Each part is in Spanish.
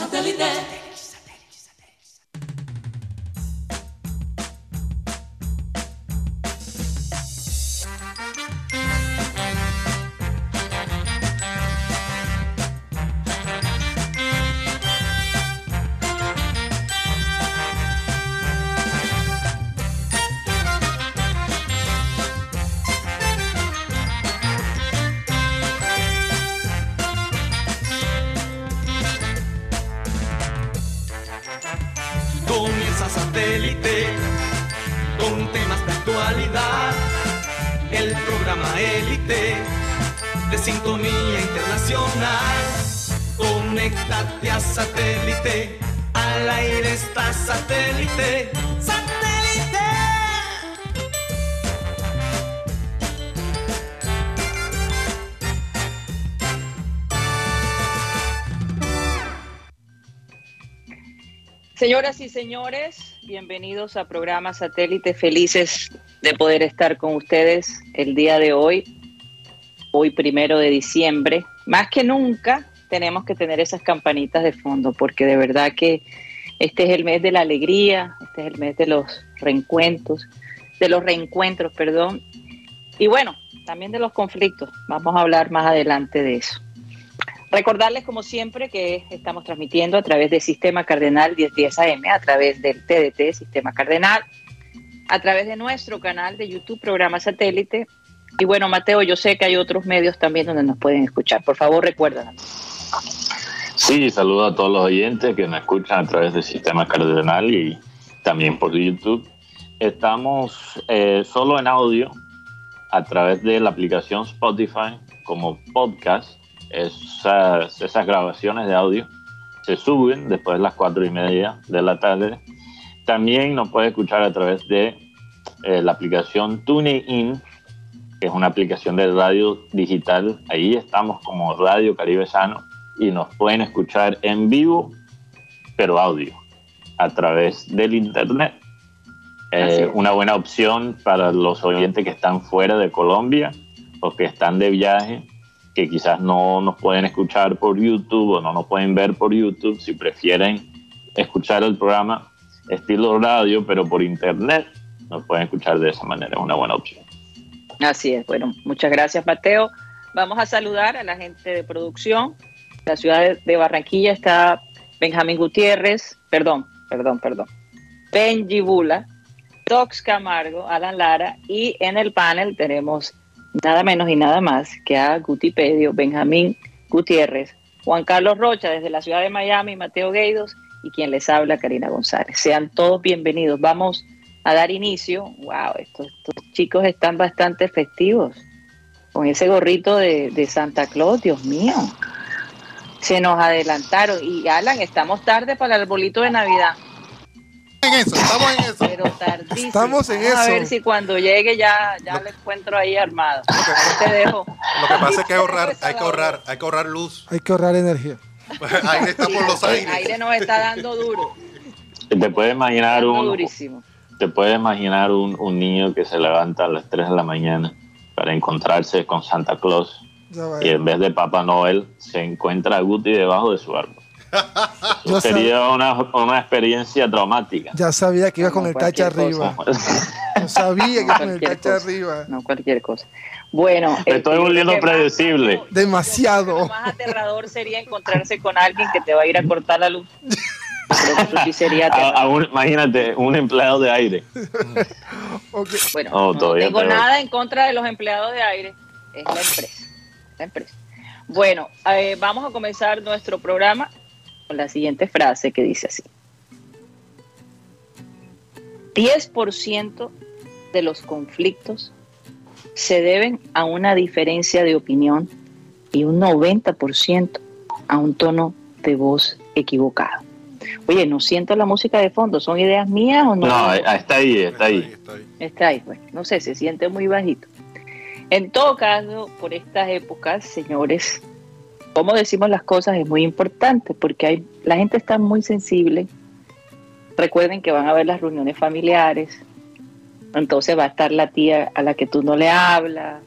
Satellite. Señoras y señores, bienvenidos a programa Satélite, felices de poder estar con ustedes el día de hoy, hoy primero de diciembre. Más que nunca tenemos que tener esas campanitas de fondo, porque de verdad que este es el mes de la alegría, este es el mes de los reencuentros, de los reencuentros, perdón, y bueno, también de los conflictos. Vamos a hablar más adelante de eso. Recordarles, como siempre, que estamos transmitiendo a través del Sistema Cardenal 1010 AM, a través del TDT Sistema Cardenal, a través de nuestro canal de YouTube, programa satélite. Y bueno, Mateo, yo sé que hay otros medios también donde nos pueden escuchar. Por favor, recuérdanos. Sí, saludo a todos los oyentes que nos escuchan a través del Sistema Cardenal y también por YouTube. Estamos eh, solo en audio a través de la aplicación Spotify como podcast esas, esas grabaciones de audio se suben después de las cuatro y media de la tarde. También nos puede escuchar a través de eh, la aplicación TuneIn, que es una aplicación de radio digital. Ahí estamos como Radio Caribe Sano y nos pueden escuchar en vivo, pero audio, a través del Internet. Eh, una buena opción para los oyentes que están fuera de Colombia o que están de viaje que quizás no nos pueden escuchar por YouTube o no nos pueden ver por YouTube, si prefieren escuchar el programa estilo radio, pero por internet, nos pueden escuchar de esa manera, es una buena opción. Así es, bueno, muchas gracias Mateo. Vamos a saludar a la gente de producción. La ciudad de Barranquilla está Benjamín Gutiérrez, perdón, perdón, perdón, Benji Bula, Tox Camargo, Alan Lara y en el panel tenemos nada menos y nada más que a Gutipedio, Benjamín Gutiérrez, Juan Carlos Rocha desde la ciudad de Miami, Mateo Gueidos y quien les habla, Karina González. Sean todos bienvenidos. Vamos a dar inicio. Wow, estos, chicos están bastante festivos. Con ese gorrito de, de Santa Claus, Dios mío. Se nos adelantaron. Y Alan, estamos tarde para el arbolito de Navidad en eso, estamos en eso. Pero tardísimo. Estamos en eso. A ver si cuando llegue ya, ya lo encuentro ahí armado. te dejo. Lo que pasa es que hay, ahorrar, hay que ahorrar, hay que ahorrar luz. Hay que ahorrar energía. aire está por los aires. El aire nos está dando duro. Te puedes imaginar un. Durísimo. Te puedes imaginar un, un, niño que se levanta a las 3 de la mañana para encontrarse con Santa Claus y en vez de Papá Noel se encuentra a Guti debajo de su árbol. sería una, una, experiencia traumática. Ya sabía que iba con el tacha arriba. No sabía que iba con el tacha arriba. No, cualquier cosa. Bueno, estoy volviendo predecible. Demasiado. Lo más aterrador sería encontrarse con alguien que te va a ir a cortar la luz. sería imagínate, un empleado de aire. Bueno, oh, no tengo nada en contra de los empleados de aire. Es la empresa. Empresa. Bueno, eh, vamos a comenzar nuestro programa la siguiente frase que dice así. 10% de los conflictos se deben a una diferencia de opinión y un 90% a un tono de voz equivocado. Oye, no siento la música de fondo, ¿son ideas mías o no? No, está ahí, está ahí. Está ahí, pues. No sé, se siente muy bajito. En todo caso, por estas épocas, señores, cómo decimos las cosas es muy importante porque hay, la gente está muy sensible. Recuerden que van a ver las reuniones familiares, entonces va a estar la tía a la que tú no le hablas,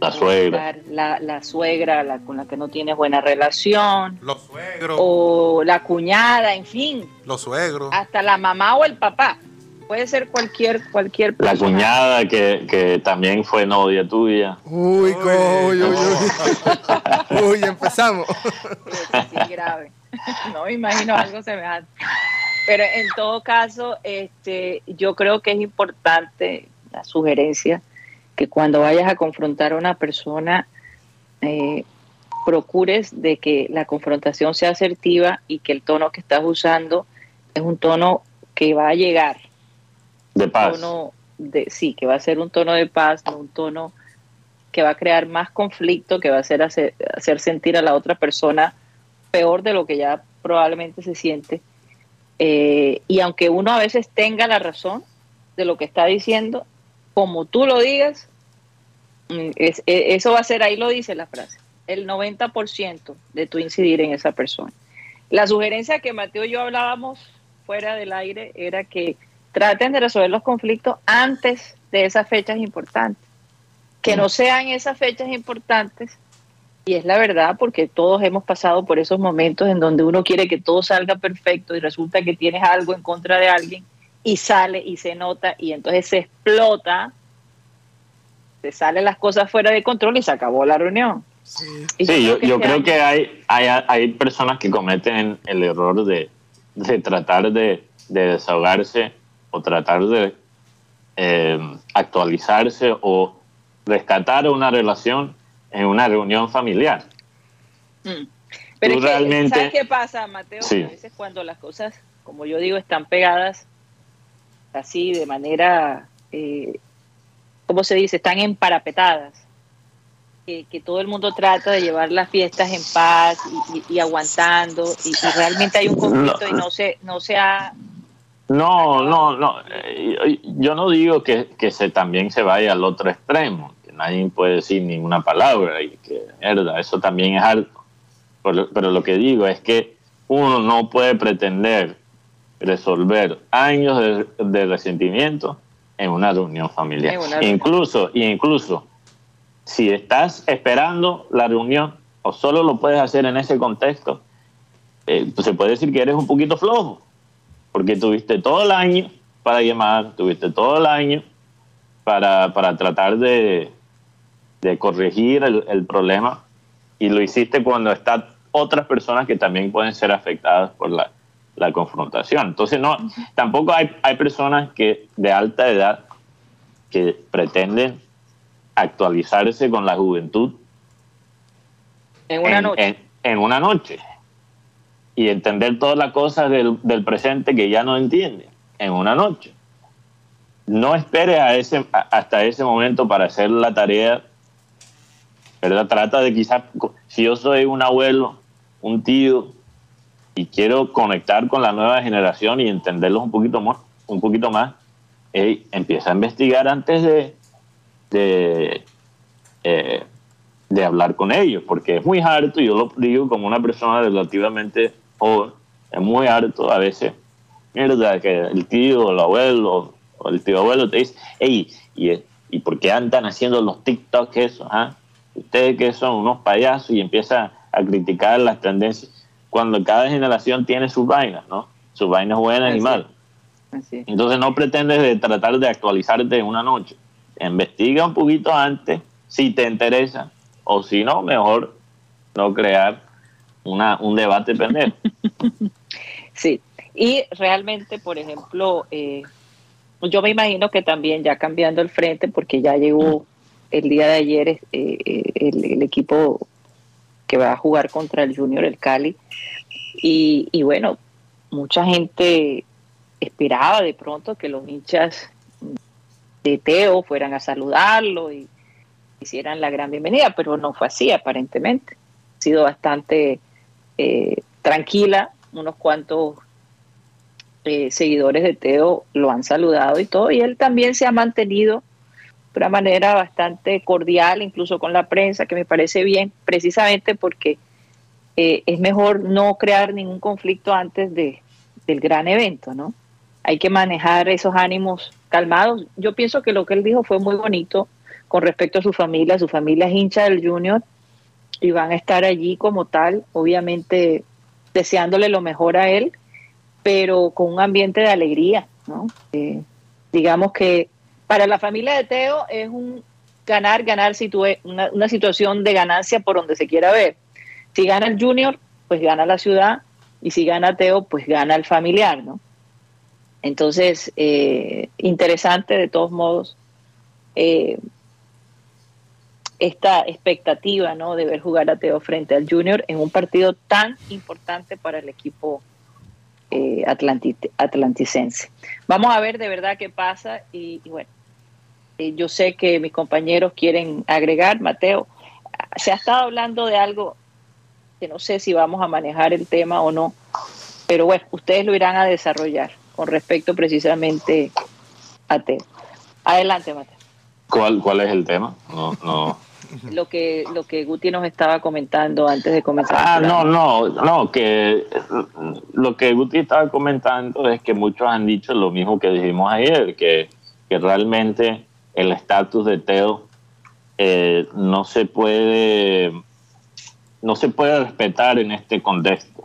La suegra. La, la suegra la, con la que no tienes buena relación. Los suegros. O la cuñada, en fin. Los suegros. Hasta la mamá o el papá. Puede ser cualquier, cualquier La cuñada que, que también fue novia tuya. Uy, uy, uy, uy. Uy, empezamos. Sí, grave. No me imagino algo semejante. Pero en todo caso, este, yo creo que es importante la sugerencia que cuando vayas a confrontar a una persona, eh, procures de que la confrontación sea asertiva y que el tono que estás usando es un tono que va a llegar. De paz. Tono de, sí, que va a ser un tono de paz, no un tono que va a crear más conflicto, que va a hacer, hacer, hacer sentir a la otra persona peor de lo que ya probablemente se siente eh, y aunque uno a veces tenga la razón de lo que está diciendo, como tú lo digas, mm, e, eso va a ser, ahí lo dice la frase, el 90% de tu incidir en esa persona. La sugerencia que Mateo y yo hablábamos fuera del aire era que traten de resolver los conflictos antes de esas fechas importantes. Que no sean esas fechas importantes y es la verdad porque todos hemos pasado por esos momentos en donde uno quiere que todo salga perfecto y resulta que tienes algo en contra de alguien y sale y se nota y entonces se explota, se salen las cosas fuera de control y se acabó la reunión. Sí, yo, creo, que, hay, hay, personas que cometen el error de, tratar de, desahogarse o tratar de eh, actualizarse o rescatar una relación en una reunión familiar. Mm. Pero realmente... ¿sabes qué pasa, Mateo? A veces cuando las cosas, como yo digo, están pegadas así de manera, eh, ¿cómo se dice? Están emparapetadas. Que, que, todo el mundo trata de llevar las fiestas en paz y, aguantando y, realmente hay un conflicto y no se, no se ha... No, no, no. Eh, yo no digo que, que se también se vaya al otro extremo nadie puede decir ninguna palabra y que, verdad, eso también es alto. Pero, lo que digo es que uno no puede pretender resolver años de, resentimiento en una reunión familiar. Incluso, incluso, si estás esperando la reunión o solo lo puedes hacer en ese contexto, eh, pues se puede decir que eres un poquito flojo, porque tuviste todo el año para llamar, tuviste todo el año para, para tratar de, de corregir el, problema y lo hiciste cuando están otras personas que también pueden ser afectadas por la, confrontación. Entonces, no, tampoco hay, hay personas que de alta edad que pretenden actualizarse con la juventud en una noche. En, una noche. Y entender todas las cosas del, presente que ya no entiende en una noche. No espere a ese, hasta ese momento para hacer la tarea ¿verdad? Trata de quizás, si yo soy un abuelo, un tío, y quiero conectar con la nueva generación y entenderlos un poquito más, un poquito más, empieza a investigar antes de, de, eh, de hablar con ellos, porque es muy harto, yo lo digo como una persona relativamente joven, es muy harto a veces, mierda, que el tío, el abuelo, o el tío abuelo te dice, hey, ¿y, ¿y por qué andan haciendo los TikToks eso? Ah? ustedes que son unos payasos y empieza a criticar las tendencias, cuando cada generación tiene sus vainas, ¿no? Sus vainas buenas y malas. Entonces no pretendes de tratar de actualizarte en una noche. Investiga un poquito antes si te interesa o si no, mejor no crear una, un debate pendejo. sí, y realmente, por ejemplo, eh, yo me imagino que también ya cambiando el frente, porque ya llegó el día de ayer eh, eh, el, equipo que va a jugar contra el Junior, el Cali. Y, bueno, mucha gente esperaba de pronto que los hinchas de Teo fueran a saludarlo y hicieran la gran bienvenida, pero no fue así aparentemente. Ha sido bastante eh, tranquila, unos cuantos seguidores de Teo lo han saludado y todo, y él también se ha mantenido de una manera bastante cordial, incluso con la prensa, que me parece bien, precisamente porque eh, es mejor no crear ningún conflicto antes de, del gran evento, ¿no? Hay que manejar esos ánimos calmados. Yo pienso que lo que él dijo fue muy bonito, con respecto a su familia. Su familia es hincha del Junior y van a estar allí como tal, obviamente deseándole lo mejor a él, pero con un ambiente de alegría, ¿no? Eh, digamos que para la familia de Teo es un ganar, ganar, una, una situación de ganancia por donde se quiera ver. Si gana el Junior, pues gana la ciudad, y si gana Teo, pues gana el familiar, ¿no? Entonces, eh, interesante de todos modos eh, esta expectativa ¿no? de ver jugar a Teo frente al Junior en un partido tan importante para el equipo eh, atlanticense. Vamos a ver de verdad qué pasa y, bueno, eh, yo sé que mis compañeros quieren agregar, Mateo, se ha estado hablando de algo que no sé si vamos a manejar el tema o no, pero bueno, ustedes lo irán a desarrollar con respecto precisamente a Teo. Adelante, Mateo. ¿Cuál, cuál es el tema? No, no lo que lo que Guti nos estaba comentando antes de comenzar. Ah, no, no, no, que lo que Guti estaba comentando es que muchos han dicho lo mismo que dijimos ayer, que, que realmente el estatus de Teo eh, no se puede no se puede respetar en este contexto.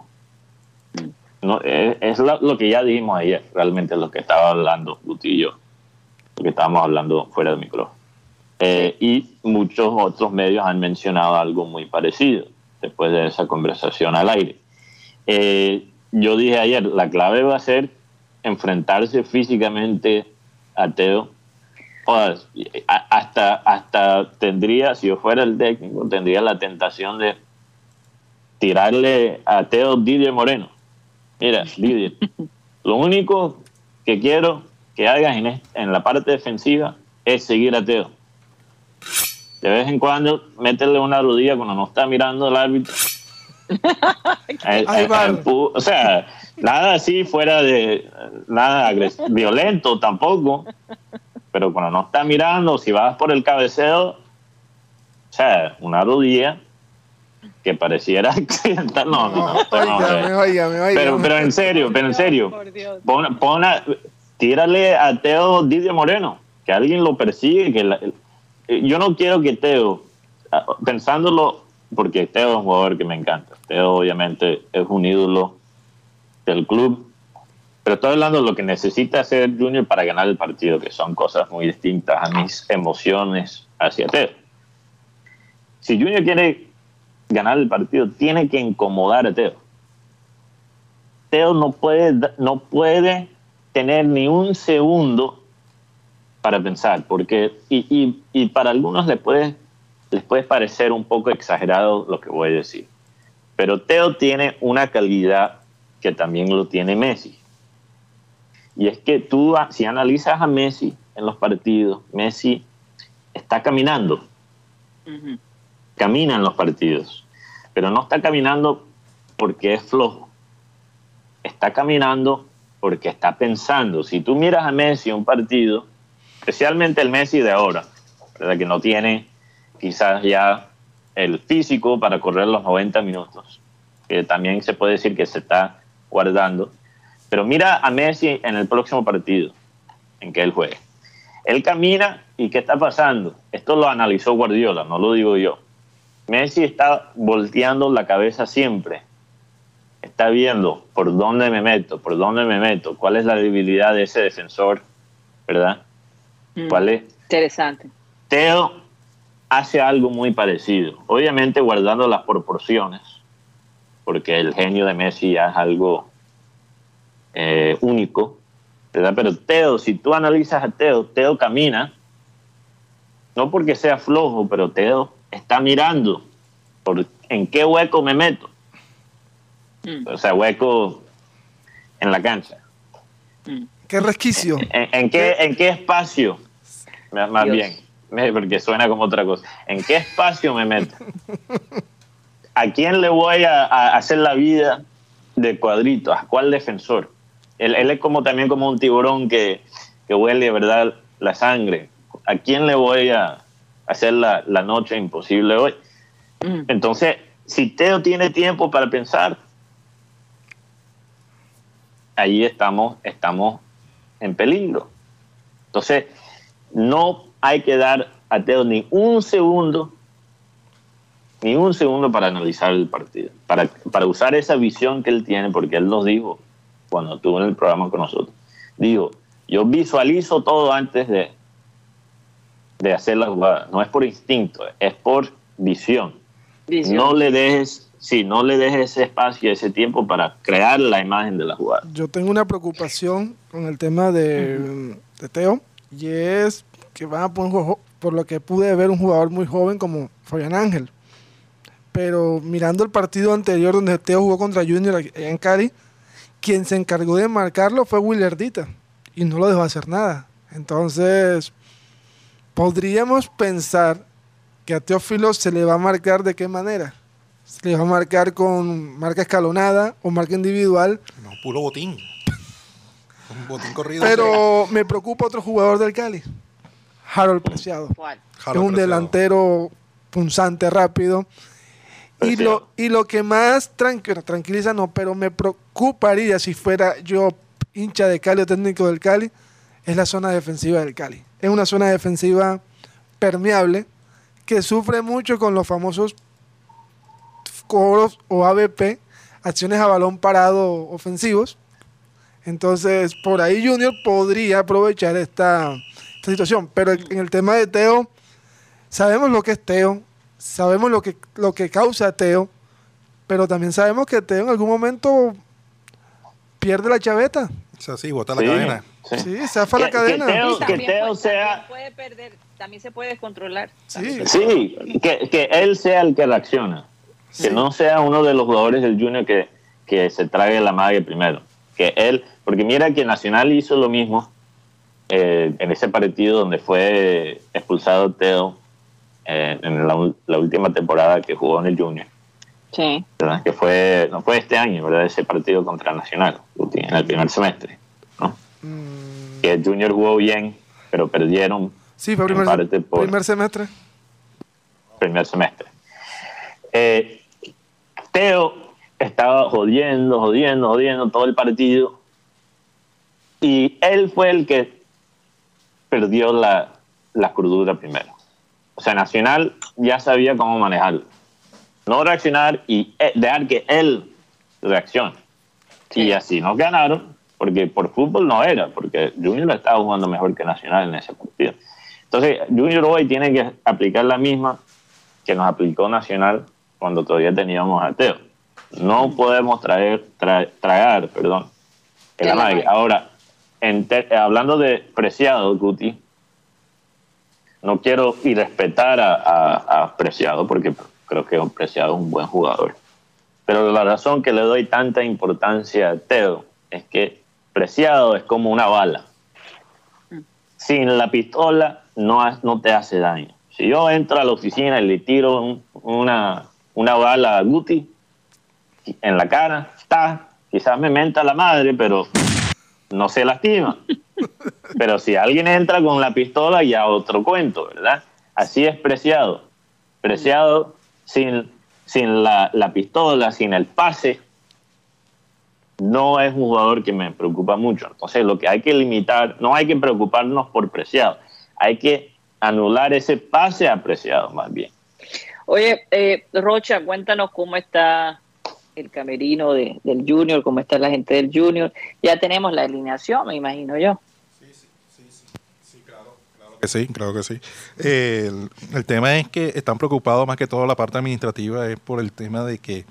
No, es, lo, que ya dijimos ayer, realmente lo que estaba hablando Guti y yo, lo que estábamos hablando fuera del micrófono. Eh, y muchos otros medios han mencionado algo muy parecido después de esa conversación al aire. Eh, yo dije ayer, la clave va a ser enfrentarse físicamente a Teo. hasta, hasta tendría, si yo fuera el técnico, tendría la tentación de tirarle a Teo Didier Moreno. Mira, Didier, lo único que quiero que hagas en, en la parte defensiva es seguir a Teo de vez en cuando métele una rodilla cuando no está mirando el árbitro. Eh, eh, o sea, nada así fuera de nada violento tampoco, pero cuando no está mirando, si vas por el cabeceo, o sea, una rodilla que pareciera accidental. No, no, no. pero, pero en serio, pero en serio, pon, pon tírale a Teo Didier Moreno, que alguien lo persigue, que la, yo no quiero que Teo, ah, pensándolo, porque Teo es un jugador que me encanta. Teo obviamente es un ídolo del club, pero estoy hablando de lo que necesita hacer Junior para ganar el partido, que son cosas muy distintas a mis emociones hacia Teo. Si Junior quiere ganar el partido, tiene que incomodar a Teo. Teo no puede, no puede tener ni un segundo para pensar, porque, y, y, para algunos les puede, les puede parecer un poco exagerado lo que voy a decir, pero Teo tiene una calidad que también lo tiene Messi. Y es que tú, si analizas a Messi en los partidos, Messi está caminando, camina en los partidos, pero no está caminando porque es flojo, está caminando porque está pensando. Si tú miras a Messi en un partido, especialmente el Messi de ahora, ¿verdad? que no tiene quizás ya el físico para correr los 90 minutos, que también se puede decir que se está guardando. Pero mira a Messi en el próximo partido en que él juegue. Él camina y ¿qué está pasando? Esto lo analizó Guardiola, no lo digo yo. Messi está volteando la cabeza siempre. Está viendo por dónde me meto, por dónde me meto, cuál es la debilidad de ese defensor, ¿verdad? Mm. ¿Vale? Interesante. Teo hace algo muy parecido, obviamente guardando las proporciones, porque el genio de Messi ya es algo eh, único, ¿verdad? Pero Teo, si tú analizas a Teo, Teo camina, no porque sea flojo, pero Teo está mirando por en qué hueco me meto. Mm. O sea, hueco en la cancha. Mm. ¿Qué resquicio? ¿En, qué, en qué espacio? Más bien, porque suena como otra cosa. ¿En qué espacio me meto? ¿A quién le voy a, hacer la vida de cuadrito? ¿A cuál defensor? Él, es como también como un tiburón que, que huele, ¿verdad? La sangre. ¿A quién le voy a hacer la, noche imposible hoy? Mm. Entonces, si Teo tiene tiempo para pensar, ahí estamos, estamos en peligro. Entonces, no hay que dar a Teo ni un segundo, ni un segundo para analizar el partido, para, para usar esa visión que él tiene, porque él nos dijo cuando estuvo en el programa con nosotros, dijo, yo visualizo todo antes de, de hacer la jugada, no es por instinto, es por visión. visión. No le dejes sí, no le dejes ese espacio, ese tiempo para crear la imagen de la jugada. Yo tengo una preocupación con el tema de, de Teo y es que van a poner, por lo que pude ver, un jugador muy joven como Fabián Ángel. Pero mirando el partido anterior donde Teo jugó contra Junior en Cali, quien se encargó de marcarlo fue Willardita y no lo dejó hacer nada. Entonces, podríamos pensar que a Teófilo se le va a marcar de qué manera se le va a marcar con marca escalonada o marca individual. No, puro botín. Un botín corrido. Pero me preocupa otro jugador del Cali, Harold Preciado. ¿Cuál? es un delantero punzante, rápido. Y lo, y lo que más tranquiliza, no, pero me preocuparía si fuera yo hincha de Cali o técnico del Cali, es la zona defensiva del Cali. Es una zona defensiva permeable que sufre mucho con los famosos cobros o ABP, acciones a balón parado ofensivos. Entonces, por ahí Junior podría aprovechar esta, situación. Pero en el tema de Teo, sabemos lo que es Teo, sabemos lo que, lo que causa Teo, pero también sabemos que Teo en algún momento pierde la chaveta. O sea, sí, bota la cadena. Sí, sí zafa la cadena. Que Teo, sea... puede perder, también se puede descontrolar. Sí, sí que, que él sea el que reacciona. Que no sea uno de los jugadores del Junior que, que se trague la madre primero. Que él, porque mira que Nacional hizo lo mismo eh, en ese partido donde fue expulsado Teo eh, en la, última temporada que jugó en el Junior. Sí. Que fue, no fue este año, ¿verdad? Ese partido contra Nacional, en el primer semestre. ¿no? Mm. Que el Junior jugó bien, pero perdieron. Sí, fue primer, primer semestre. Primer semestre. Eh, Teo estaba jodiendo, jodiendo, jodiendo todo el partido. Y él fue el que perdió la, la crudura primero. O sea, Nacional ya sabía cómo manejarlo. No reaccionar y eh, dejar que él reaccione. Y así no ganaron, porque por fútbol no era, porque Junior estaba jugando mejor que Nacional en ese partido. Entonces, Junior hoy tiene que aplicar la misma que nos aplicó Nacional cuando todavía teníamos a Teo. No podemos traer, tragar, perdón, el amague. Ahora, hablando de Preciado, Guti, no quiero irrespetar a, a, a, Preciado porque creo que Preciado es un buen jugador. Pero la razón que le doy tanta importancia a Teo es que Preciado es como una bala. Sin la pistola no, no te hace daño. Si yo entro a la oficina y le tiro una, una bala a Guti en la cara, está, quizás me menta la madre, pero no se lastima. Pero si alguien entra con la pistola, ya otro cuento, ¿verdad? Así es preciado. Preciado sin, sin la, la pistola, sin el pase, no es un jugador que me preocupa mucho. Entonces, lo que hay que limitar, no hay que preocuparnos por preciado, hay que anular ese pase apreciado más bien. Oye, eh, Rocha, cuéntanos cómo está el camerino del Junior, cómo está la gente del Junior. Ya tenemos la alineación, me imagino yo. Sí, sí, sí, claro que sí, claro que sí. el, tema es que están preocupados más que todo la parte administrativa, es por el tema de que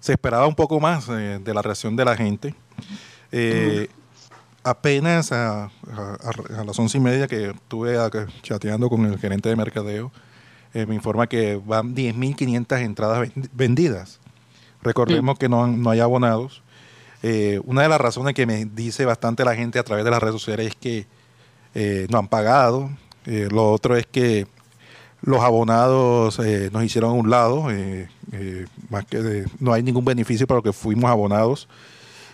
se esperaba un poco más eh, de la reacción de la gente. Eh, apenas a, las once y media que estuve chateando con el gerente de mercadeo, eh, me informa que van 10.500 entradas vendidas. Recordemos que no, no, hay abonados. Eh, una de las razones que me dice bastante la gente a través de las redes sociales es que eh, no han pagado. lo otro es que los abonados nos hicieron a un lado, más que no hay ningún beneficio para los que fuimos abonados.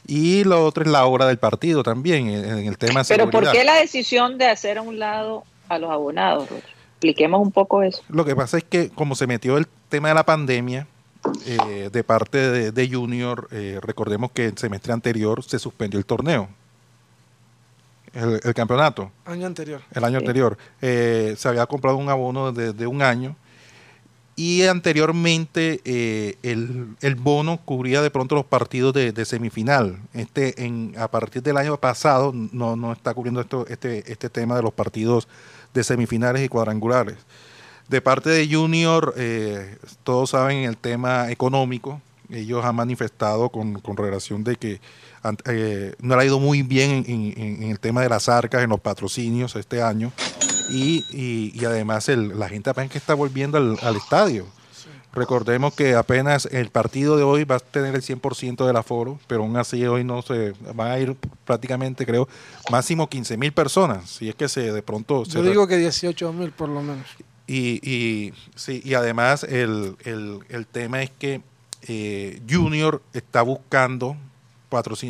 Y lo otro es la hora del partido también, en, el tema de Pero ¿por qué la decisión de hacer a un lado a los abonados, Expliquemos un poco eso. Lo que pasa es que como se metió el tema de la pandemia, eh, de parte de, Junior, eh, recordemos que el semestre anterior se suspendió el torneo. el, campeonato. Año anterior. El año anterior. Eh, se había comprado un abono de, un año y anteriormente eh, el, bono cubría de pronto los partidos de, semifinal. Este, en, a partir del año pasado no, no está cubriendo esto, este, este tema de los partidos de semifinales y cuadrangulares. De parte de Junior, eh, todos saben el tema económico. Ellos han manifestado con, con relación de que eh, no le ha ido muy bien en, el tema de las arcas, en los patrocinios este año. Y, y, además el, la gente apenas que está volviendo al, estadio. Recordemos que apenas el partido de hoy va a tener el 100% del aforo, pero aún así hoy no se van a ir prácticamente, creo, máximo 15 mil personas. Si es que se de pronto. Yo digo que 18 mil por lo menos. Y, y, sí, y además el, el, el tema es que eh, Junior está buscando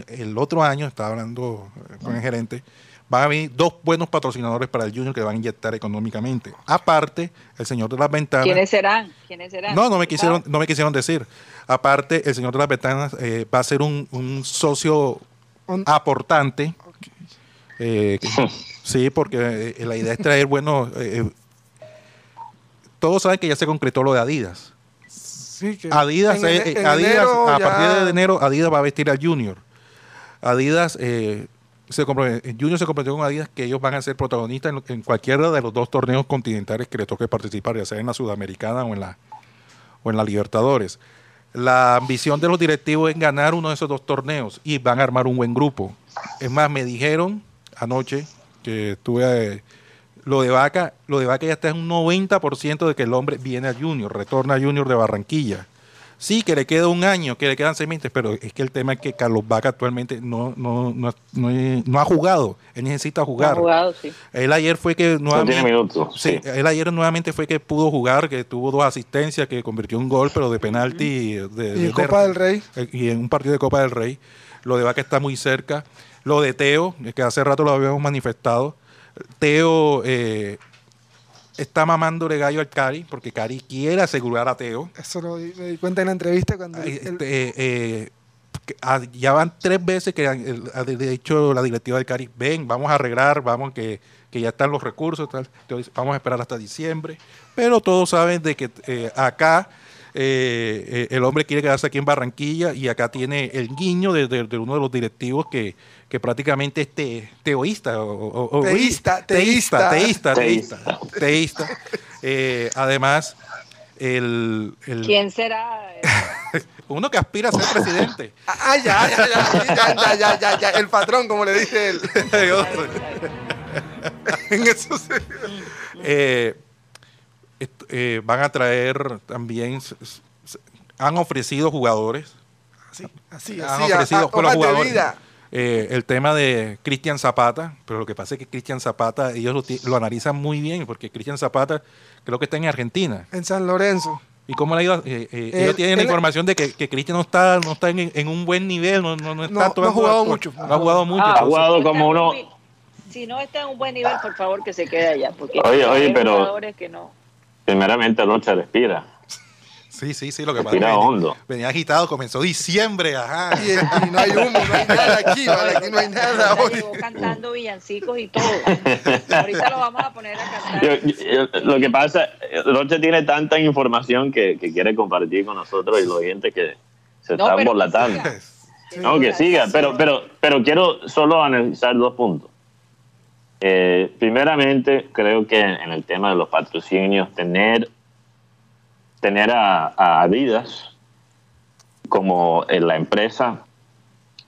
el otro año, estaba hablando eh, con el gerente, van a venir dos buenos patrocinadores para el Junior que van a inyectar económicamente. Aparte, el señor de las ventanas. ¿Quiénes serán? ¿Quiénes serán? No, no me quisieron, no me quisieron decir. Aparte, el señor de las ventanas eh, va a ser un, socio aportante. sí, porque la idea es traer buenos todos saben que ya se concretó lo de Adidas. Adidas, eh, Adidas a partir de enero, Adidas va a vestir al Junior. Adidas, eh, se Junior se comprometió con Adidas que ellos van a ser protagonistas en, cualquiera de los dos torneos continentales que les toque participar, ya sea en la Sudamericana o en la, o en la Libertadores. La ambición de los directivos es ganar uno de esos dos torneos y van a armar un buen grupo. Es más, me dijeron anoche que estuve lo de Vaca, lo de Vaca ya está en un 90% de que el hombre viene a Junior, retorna a Junior de Barranquilla. Sí, que le queda un año, que le quedan seis meses, pero es que el tema es que Carlos Vaca actualmente no, no, no, no, ha jugado. Él necesita jugar. ha jugado, sí. Él ayer fue que nuevamente. Sí, él ayer nuevamente fue que pudo jugar, que tuvo dos asistencias, que convirtió un gol, pero de penalti. De, y en Copa del Rey. Eh, y en un partido de Copa del Rey. Lo de Vaca está muy cerca. Lo de Teo, que hace rato lo habíamos manifestado Teo eh, está mamándole gallo al Cari, porque Cari quiere asegurar a Teo. Eso lo di, me di cuenta en la entrevista cuando... Este, eh, ah, ya van tres veces que ha dicho la directiva del Cari, ven, vamos a arreglar, vamos que, ya están los recursos, vamos a esperar hasta diciembre. Pero todos saben de que eh, el hombre quiere quedarse aquí en Barranquilla y acá tiene el guiño de uno de los directivos que que prácticamente es teoísta. O, teísta, teísta, teísta, teísta, teísta, eh, además, el, ¿Quién será? Uno que aspira a ser presidente. ah, ya, ya, ya, ya, ya, ya, el patrón, como le dice él. en eso eh, eh, van a traer también, han ofrecido jugadores. Así, así, han ofrecido a, jugadores. Eh, el tema de Cristian Zapata, pero lo que pasa es que Cristian Zapata, ellos lo, analizan muy bien, porque Cristian Zapata creo que está en Argentina. En San Lorenzo. ¿Y cómo le ha ido? Eh, eh, ellos tienen la información de que, Cristian no está, no está en, un buen nivel, no, no, está no, ha jugado mucho. No ha jugado mucho. ha jugado como uno... Si no está en un buen nivel, por favor que se quede allá, porque oye, oye, pero que no. Primeramente Rocha respira. Sí, sí, sí, lo que pasa es que venía, agitado, comenzó diciembre, ajá. Y, no hay humo, no hay nada aquí, ¿vale? aquí no hay nada. Hoy. cantando villancicos y todo. Ahorita lo vamos a poner a cantar. lo que pasa, Roche tiene tanta información que, que, quiere compartir con nosotros y los oyentes que se están volatando. No, que siga, pero, pero, pero quiero solo analizar dos puntos. Eh, primeramente, creo que en el tema de los patrocinios, tener tener a, Adidas como la empresa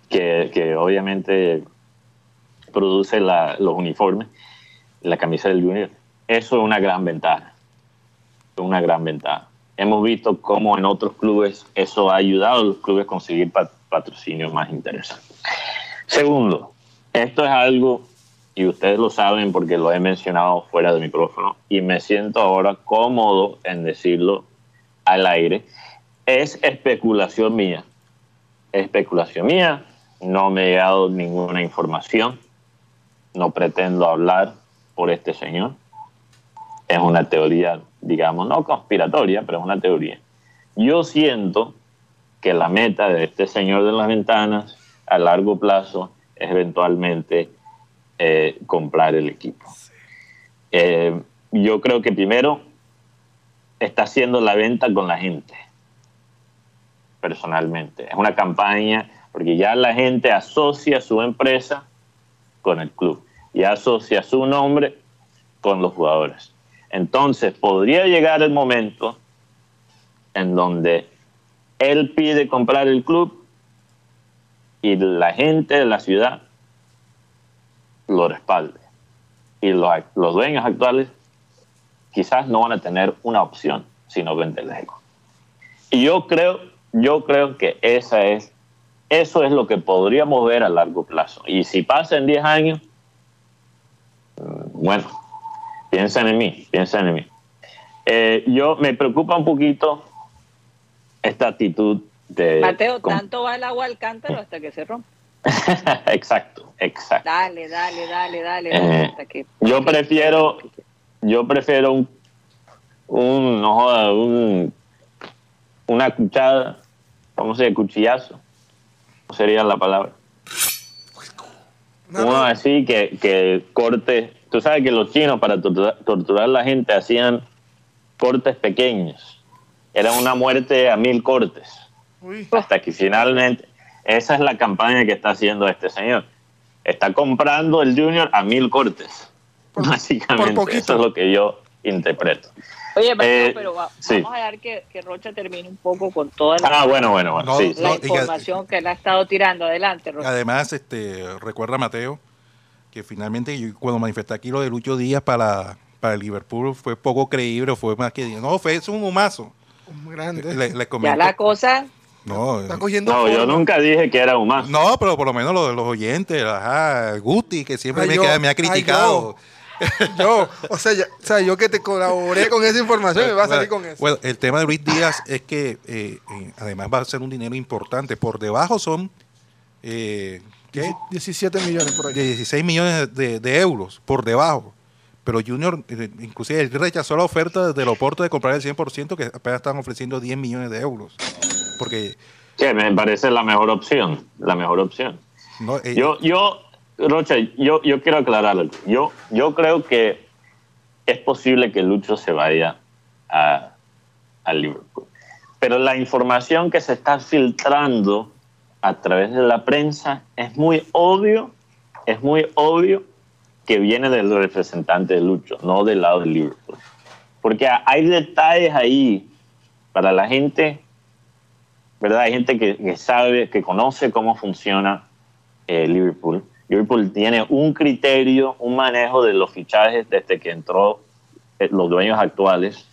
que, obviamente produce los uniformes, la camisa del Junior, eso es una gran ventaja. Una gran ventaja. Hemos visto cómo en otros clubes eso ha ayudado a los clubes a conseguir patrocinios más interesantes. Segundo, esto es algo, y ustedes lo saben porque lo he mencionado fuera del micrófono, y me siento ahora cómodo en decirlo al aire, es especulación mía. Especulación mía, no me he dado ninguna información, no pretendo hablar por este señor. Es una teoría, digamos, no conspiratoria, pero es una teoría. Yo siento que la meta de este señor de las ventanas a largo plazo es eventualmente eh, comprar el equipo. Eh, yo creo que primero está haciendo la venta con la gente, personalmente. Es una campaña porque ya la gente asocia su empresa con el club, y asocia su nombre con los jugadores. Entonces podría llegar el momento en donde él pide comprar el club y la gente de la ciudad lo respalde. Y los, los dueños actuales quizás no van a tener una opción sino venderles Y yo creo, yo creo que esa es, eso es lo que podríamos ver a largo plazo. Y si pasa en 10 años, mm, bueno, piensen en mí, piensen en mí. Eh, yo me preocupa un poquito esta actitud de... Mateo, tanto va el agua al cántaro hasta que se rompe. exacto, exacto. Dale, dale, dale, dale. Eh, que, yo prefiero, yo prefiero un, un no joda, un, una cuchada, ¿cómo se dice? Cuchillazo. ¿Cómo sería la palabra? Uno así que, que corte. Tú sabes que los chinos para torturar a la gente hacían cortes pequeños. Era una muerte a mil cortes. Hasta que finalmente, esa es la campaña que está haciendo este señor. Está comprando el Junior a mil cortes. Básicamente, eso es lo que yo interpreto. Oye, eh, pero vamos a dejar que, Rocha termine un poco con toda la, ah, bueno, bueno, la información que, él ha estado tirando. Adelante, Rocha. Además, este, recuerda, Mateo, que finalmente cuando manifesté aquí lo de Lucho Díaz para, para el Liverpool fue poco creíble, fue más que... No, fue es un humazo. grande. ya la cosa no, Está cogiendo no yo nunca dije que era humazo. No, pero por lo menos los, los oyentes, ajá, Guti, que siempre me, me, ha criticado. yo, o sea, o sea, yo que te colaboré con esa información me va a salir con eso. Bueno, el tema de Luis Díaz es que eh, eh, además va a ser un dinero importante. Por debajo son eh, 17 millones por ahí. 16 millones de, euros por debajo. Pero Junior, eh, inclusive él rechazó la oferta del Oporto de comprar el 100%, que apenas están ofreciendo 10 millones de euros. Porque... Que me parece la mejor opción, la mejor opción. yo, yo Rocha, yo, yo quiero aclarar algo. Yo, yo creo que es posible que Lucho se vaya a, Liverpool. Pero la información que se está filtrando a través de la prensa es muy obvio, es muy obvio que viene del representante de Lucho, no del lado de Liverpool. Porque hay detalles ahí para la gente, ¿verdad? Hay gente que, sabe, que conoce cómo funciona eh, Liverpool Liverpool tiene un criterio, un manejo de los fichajes desde que entró eh, los dueños actuales,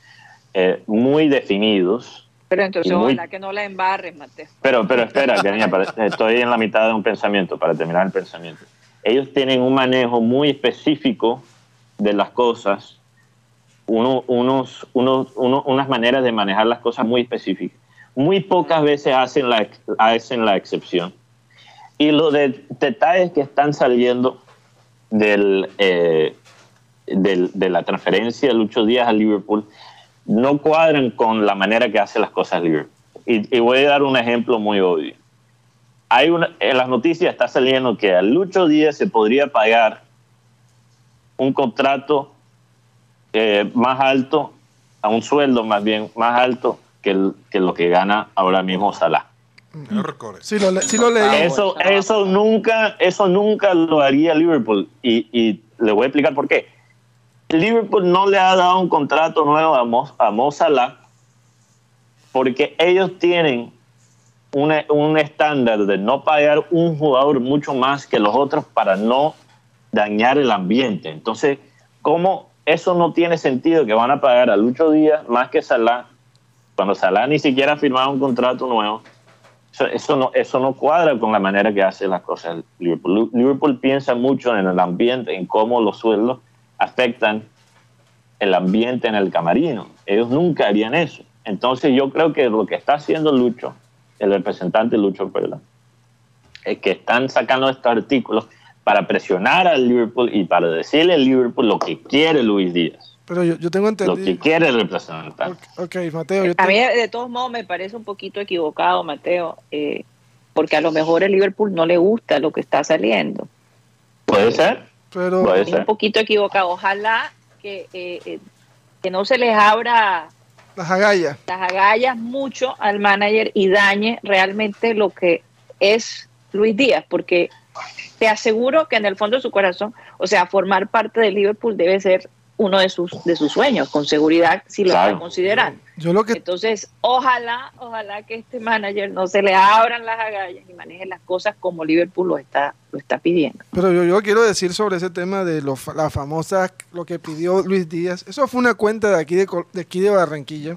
eh, muy definidos. Pero entonces, ojalá que no la embarres, Mateo. Pero, pero espera, estoy en la mitad de un pensamiento, para terminar el pensamiento. Ellos tienen un manejo muy específico de las cosas, unos, unos, unas maneras de manejar las cosas muy específicas. Muy pocas veces hacen la, hacen la excepción y los de, detalles que están saliendo del, eh, del, de la transferencia de Lucho Díaz a Liverpool no cuadran con la manera que hace las cosas Liverpool. Y, voy a dar un ejemplo muy obvio. Hay una, en las noticias está saliendo que a Lucho Díaz se podría pagar un contrato eh, más alto, a un sueldo más bien más alto que, que lo que gana ahora mismo Salah. Sí, lo, leí. Eso, eso, nunca, eso nunca lo haría Liverpool. Y, y, le voy a explicar por qué. Liverpool no le ha dado un contrato nuevo a Mo, a Salah porque ellos tienen un, un estándar de no pagar un jugador mucho más que los otros para no dañar el ambiente. Entonces, ¿cómo eso no tiene sentido que van a pagar a Lucho Díaz más que Salah cuando Salah ni siquiera ha firmado un contrato nuevo? Eso, no, eso no cuadra con la manera que hace las cosas Liverpool. Liverpool piensa mucho en el ambiente, en cómo los sueldos afectan el ambiente en el camarino. Ellos nunca harían eso. Entonces yo creo que lo que está haciendo Lucho, el representante Lucho, perdón, es que están sacando estos artículos para presionar al Liverpool y para decirle al Liverpool lo que quiere Luis Díaz. Pero yo, yo tengo entendido. Lo que quiere representar. Ok, Mateo. A mí, de todos modos, me parece un poquito equivocado, Mateo, eh, porque a lo mejor el Liverpool no le gusta lo que está saliendo. Puede ser. Pero es un poquito equivocado. Ojalá que, eh, eh, que no se les abra las agallas. Las agallas mucho al manager y dañe realmente lo que es Luis Díaz, porque te aseguro que en el fondo de su corazón, o sea, formar parte de Liverpool debe ser uno de sus de sus sueños, con seguridad, si lo. Yo lo que... Entonces, ojalá, ojalá que este manager no se le abran las agallas y maneje las cosas como Liverpool lo está, lo está pidiendo. Pero yo, yo quiero decir sobre ese tema de lo, la famosa, lo que pidió Luis Díaz. Eso fue una cuenta de aquí de, de aquí de Barranquilla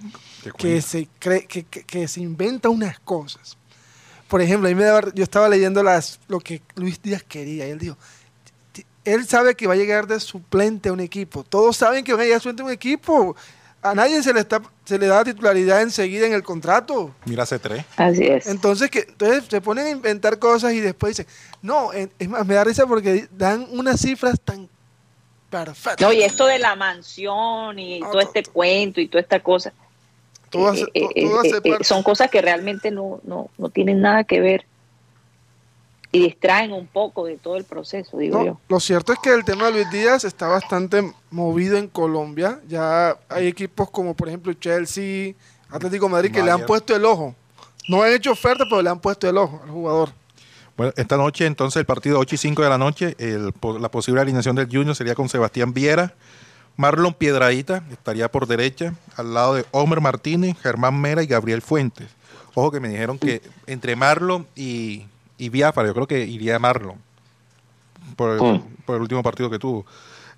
que se cree, que, que, se inventa unas cosas. Por ejemplo, a mí me yo estaba leyendo las, lo que Luis Díaz quería y él dijo, él sabe que va a llegar de suplente a un equipo. Todos saben que va a llegar de suplente a un equipo. A nadie se le está se le da titularidad enseguida en el contrato. Mira C3. Así es. Entonces, que, entonces se ponen a inventar cosas y después dicen, no, es más, me da risa porque dan unas cifras tan perfectas. No, y esto de la mansión y todo este cuento y toda esta cosa. Eh, eh, eh, son cosas que realmente no, no, no tienen nada que ver y distraen un poco de todo el proceso, digo yo. Lo cierto es que el tema de Luis Díaz está bastante movido en Colombia. Ya hay equipos como por ejemplo Chelsea, Atlético Madrid que le han puesto el ojo. No han hecho oferta, pero le han puesto el ojo al jugador. Bueno, esta noche entonces el partido 8 y 5 de la noche, la posible alineación del Junior sería con Sebastián Viera, Marlon Piedradita, estaría por derecha, al lado de Homer Martínez, Germán Mera y Gabriel Fuentes. Ojo que me dijeron que entre Marlon y y Biafra, yo creo que iría a Marlon por el, mm. por el último partido que tuvo.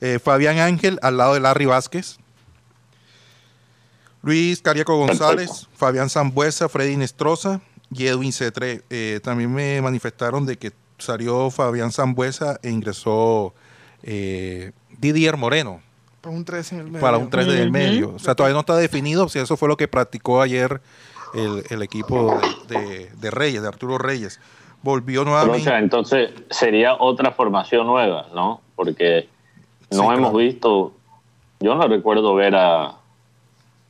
Eh, Fabián Ángel al lado de Larry Vázquez. Luis Cariaco González, Fabián Zambuesa, Freddy Nestroza y Edwin Cetre. Eh, también me manifestaron de que salió Fabián Zambuesa e ingresó eh, Didier Moreno. Para un 3 en el medio. Para un 3 en el medio. O sea, todavía no está definido si eso fue lo que practicó ayer el, equipo de, de Reyes, de Arturo Reyes volvió nuevamente. entonces sería otra formación nueva, ¿no? Porque no hemos visto, yo no recuerdo ver a,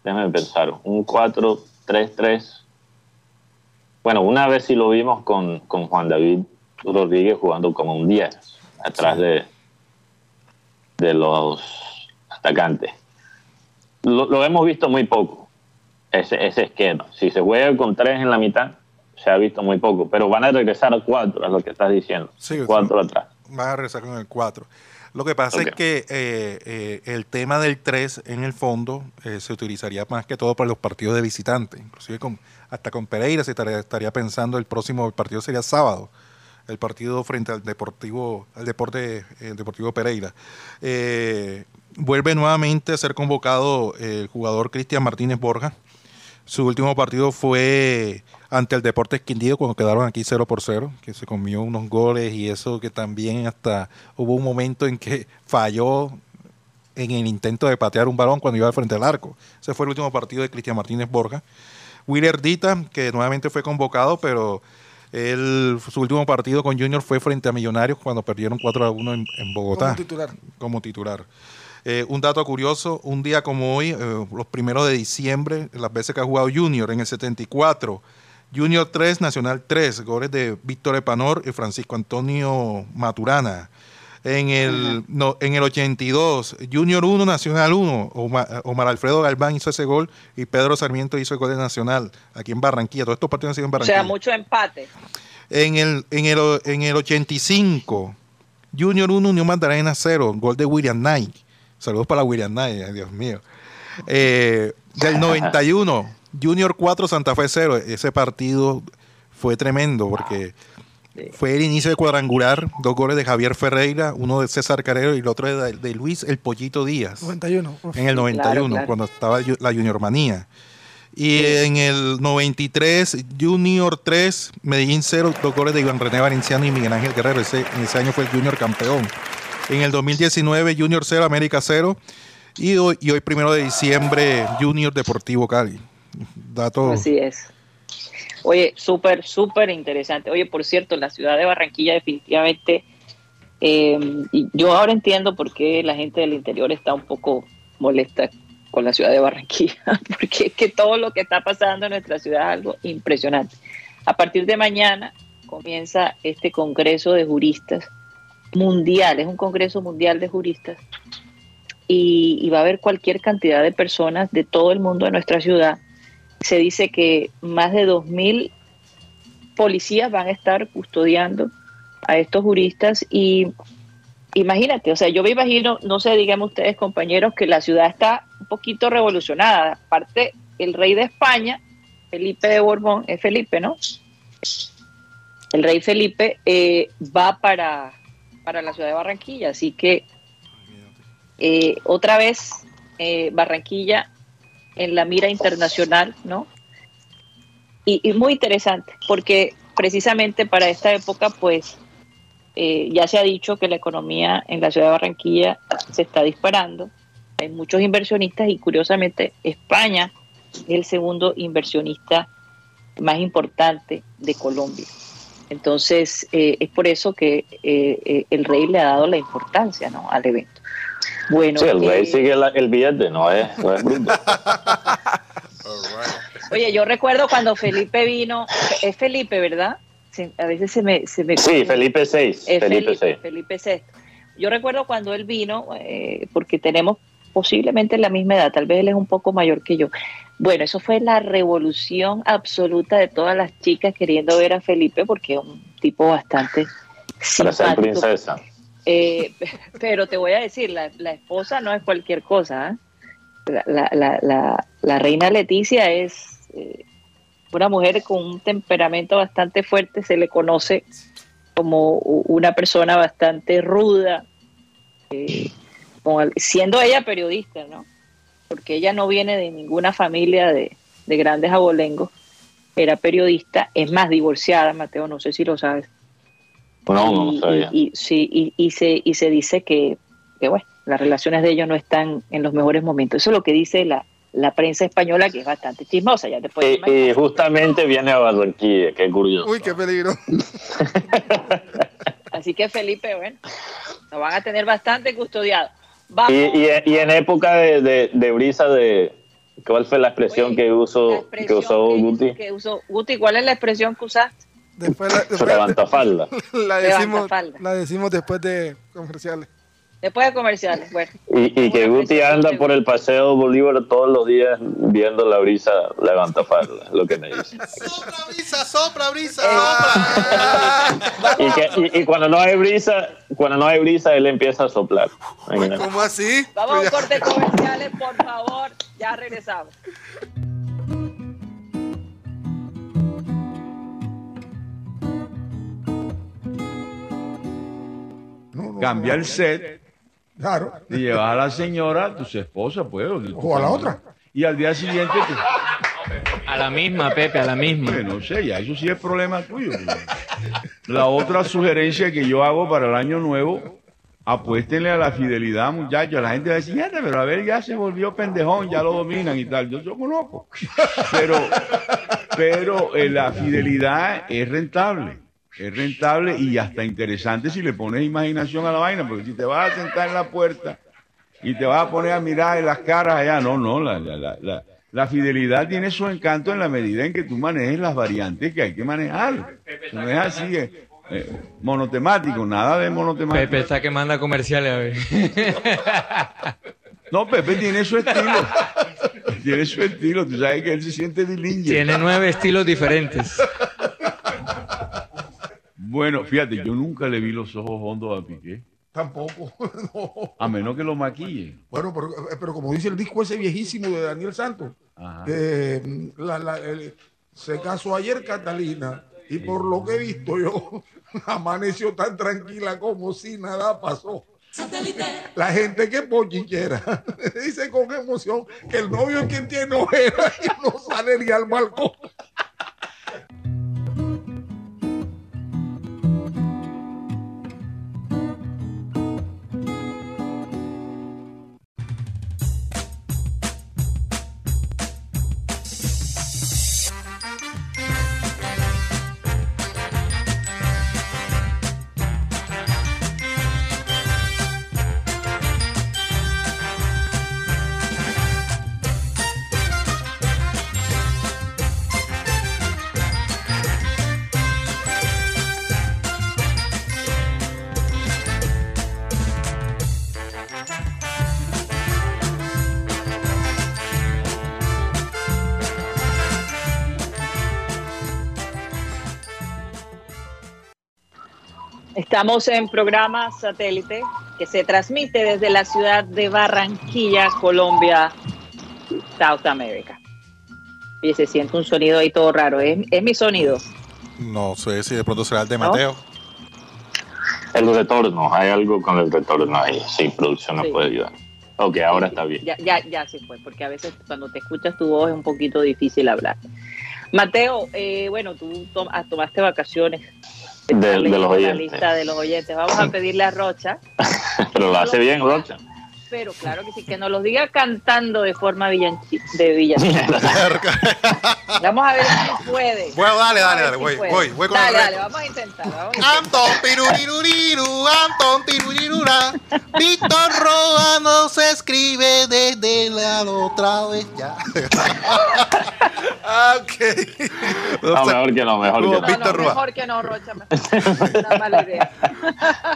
déjame pensar, un 4-3-3. Bueno, una vez sí lo vimos con, con Juan David Rodríguez jugando como un 10, atrás de, de los atacantes. Lo, hemos visto muy poco, ese, ese esquema. Si se juega con tres en la mitad, se ha visto muy poco, pero van a regresar a cuatro, es lo que estás diciendo. Sí, cuatro atrás. Van a regresar con el cuatro. Lo que pasa es que eh, eh, el tema del 3 en el fondo eh, se utilizaría más que todo para los partidos de visitantes, inclusive con, hasta con Pereira se estaría, pensando el próximo partido sería sábado, el partido frente al Deportivo, al Deporte, el Deportivo Pereira. vuelve nuevamente a ser convocado el jugador Cristian Martínez Borja. Su último partido fue ante el Deportes Quindío cuando quedaron aquí 0 por 0, que se comió unos goles y eso que también hasta hubo un momento en que falló en el intento de patear un balón cuando iba al frente al arco. Ese fue el último partido de Cristian Martínez Borja. Willer Dita, que nuevamente fue convocado, pero él, su último partido con Junior fue frente a Millonarios cuando perdieron 4 a 1 en, Bogotá. Como titular. Como titular. Eh, un dato curioso, un día como hoy, eh, los primeros de diciembre, las veces que ha jugado Junior en el 74, Junior 3, Nacional 3, goles de Víctor Epanor y Francisco Antonio Maturana. En el, no, en el 82, Junior 1, Nacional 1, Omar, Alfredo Galván hizo ese gol y Pedro Sarmiento hizo el gol de Nacional aquí en Barranquilla. Todos estos partidos han sido en Barranquilla. O sea, mucho empate. En el, en el, en el 85, Junior 1, Unión Magdalena 0, gol de William Knight. Saludos para William Knight, Dios mío. Eh, del 91, Junior 4, Santa Fe 0. Ese partido fue tremendo porque fue el inicio de cuadrangular. Dos goles de Javier Ferreira, uno de César Carrero y el otro de, Luis El Pollito Díaz. 91. En el 91, cuando estaba la Junior Manía. Y en el 93, Junior 3, Medellín 0, dos goles de Iván René Valenciano y Miguel Ángel Guerrero. Ese, en ese año fue el Junior campeón. En el 2019, Junior 0, América 0. Y hoy, y hoy primero de diciembre, Junior Deportivo Cali. Dato. Así es. Oye, súper, súper interesante. Oye, por cierto, la ciudad de Barranquilla definitivamente, eh, yo ahora entiendo por qué la gente del interior está un poco molesta con la ciudad de Barranquilla, porque es que todo lo que está pasando en nuestra ciudad es algo impresionante. A partir de mañana comienza este congreso de juristas mundial, es un congreso mundial de juristas y, va a haber cualquier cantidad de personas de todo el mundo de nuestra ciudad. Se dice que más de 2.000 policías van a estar custodiando a estos juristas y imagínate, o sea, yo me imagino, no sé, díganme ustedes compañeros, que la ciudad está un poquito revolucionada. Aparte, el rey de España, Felipe de Borbón, es Felipe, ¿no? El rey Felipe eh, va para, para la ciudad de Barranquilla, así que eh, otra vez eh, Barranquilla en la mira internacional, ¿no? Y, muy interesante, porque precisamente para esta época, pues, eh, ya se ha dicho que la economía en la ciudad de Barranquilla se está disparando. Hay muchos inversionistas y curiosamente España es el segundo inversionista más importante de Colombia. Entonces, es por eso que el rey le ha dado la importancia ¿no? al evento. Bueno, sí, el rey eh, sigue el billete, no es, bruto. Oye, yo recuerdo cuando Felipe vino, es Felipe, ¿verdad? a veces se me... Se me sí, Felipe VI. Felipe, VI. Felipe VI. Yo recuerdo cuando él vino, eh, porque tenemos posiblemente la misma edad, tal vez él es un poco mayor que yo. Bueno, eso fue la revolución absoluta de todas las chicas queriendo ver a Felipe porque es un tipo bastante... Para ser princesa. Eh, pero te voy a decir, la, esposa no es cualquier cosa. ¿eh? La, reina Leticia es eh, una mujer con un temperamento bastante fuerte, se le conoce como una persona bastante ruda, siendo ella periodista, ¿no? Porque ella no viene de ninguna familia de, de grandes abolengos, era periodista, es más divorciada, Mateo, no sé si lo sabes. No, no, sabía. Y, sí, y, se, y se dice que, bueno, las relaciones de ellos no están en los mejores momentos. Eso es lo que dice la, la prensa española, que es bastante chismosa. Ya después y, justamente viene a Barranquilla, qué curioso. Uy, qué peligro. Así que Felipe, bueno, nos van a tener bastante custodiado. Y, y, en época de, de, brisa de... ¿Cuál fue la expresión que usó, que usó Guti? Que usó, Guti, ¿cuál es la expresión que usaste? Después la, falda. La decimos, la decimos después de comerciales. Después de comerciales, bueno. Y, que Guti anda por el paseo Bolívar todos los días viendo la brisa levanta falda, lo que me dice. Sopra brisa, sopra brisa, y, y, cuando no hay brisa, cuando no hay brisa, él empieza a soplar. ¿Cómo así? Vamos a un corte comerciales, por favor. Ya regresamos. cambia el set claro. y llevas a la señora, tu esposa, pues. O, a la otra. Y al día siguiente. A la misma, Pepe, a la misma. no sé, ya eso sí es problema tuyo. La otra sugerencia que yo hago para el año nuevo, apuéstenle a la fidelidad, muchachos. La gente va a decir, pero a ver, ya se volvió pendejón, ya lo dominan y tal. Yo soy loco. Pero, pero eh, la fidelidad es rentable es rentable y hasta interesante si le pones imaginación a la vaina, porque si te vas a sentar en la puerta y te vas a poner a mirar en las caras allá, no, no, la, la, la, la fidelidad tiene su encanto en la medida en que tú manejes las variantes que hay que manejar. No es así, eh, eh, monotemático, nada de monotemático. Pepe está que manda comerciales a ver. No, Pepe tiene su estilo. Tiene su estilo, tú sabes que él se siente de Tiene nueve estilos diferentes. Bueno, fíjate, yo nunca le vi los ojos hondos a Piqué. Tampoco. A menos que lo maquille. Bueno, pero, como dice el disco ese viejísimo de Daniel Santos, eh, se casó ayer Catalina y por lo que he visto yo, amaneció tan tranquila como si nada pasó. La gente que pochichera dice con emoción que el novio es quien tiene ojera y no sale ni al balcón. Estamos en programa satélite que se transmite desde la ciudad de Barranquilla, Colombia, South America. Y se siente un sonido ahí todo raro. ¿Es, es mi sonido? No sé si de pronto será el de ¿No? Mateo. El retorno, hay algo con el retorno ahí. Sí, producción nos Sí. puede ayudar. Ok, ahora está bien. Ya, ya, ya se fue, porque a veces cuando te escuchas tu voz es un poquito difícil hablar. Mateo, eh, bueno, tú tom- ah, tomaste vacaciones. De- de los leyendo la oyentes. lista de los oyentes. Vamos a pedirle a Rocha, Pero lo hace bien, Rocha. Pero claro que sí, que nos los diga cantando de forma de villancico. Vamos a ver si puede. Bueno, dale, dale, dale, si voy, puede. voy, voy con dale, el dale, reto. vamos a intentar. Vamos a intentar. Anton Tiruriruriru, Anton Tirurirura. Víctor Roa no se escribe desde la otra vez ya. Ah, ok. No, mejor que no, mejor que No. Víctor Roa. mejor que no, Rocha. Una mala idea.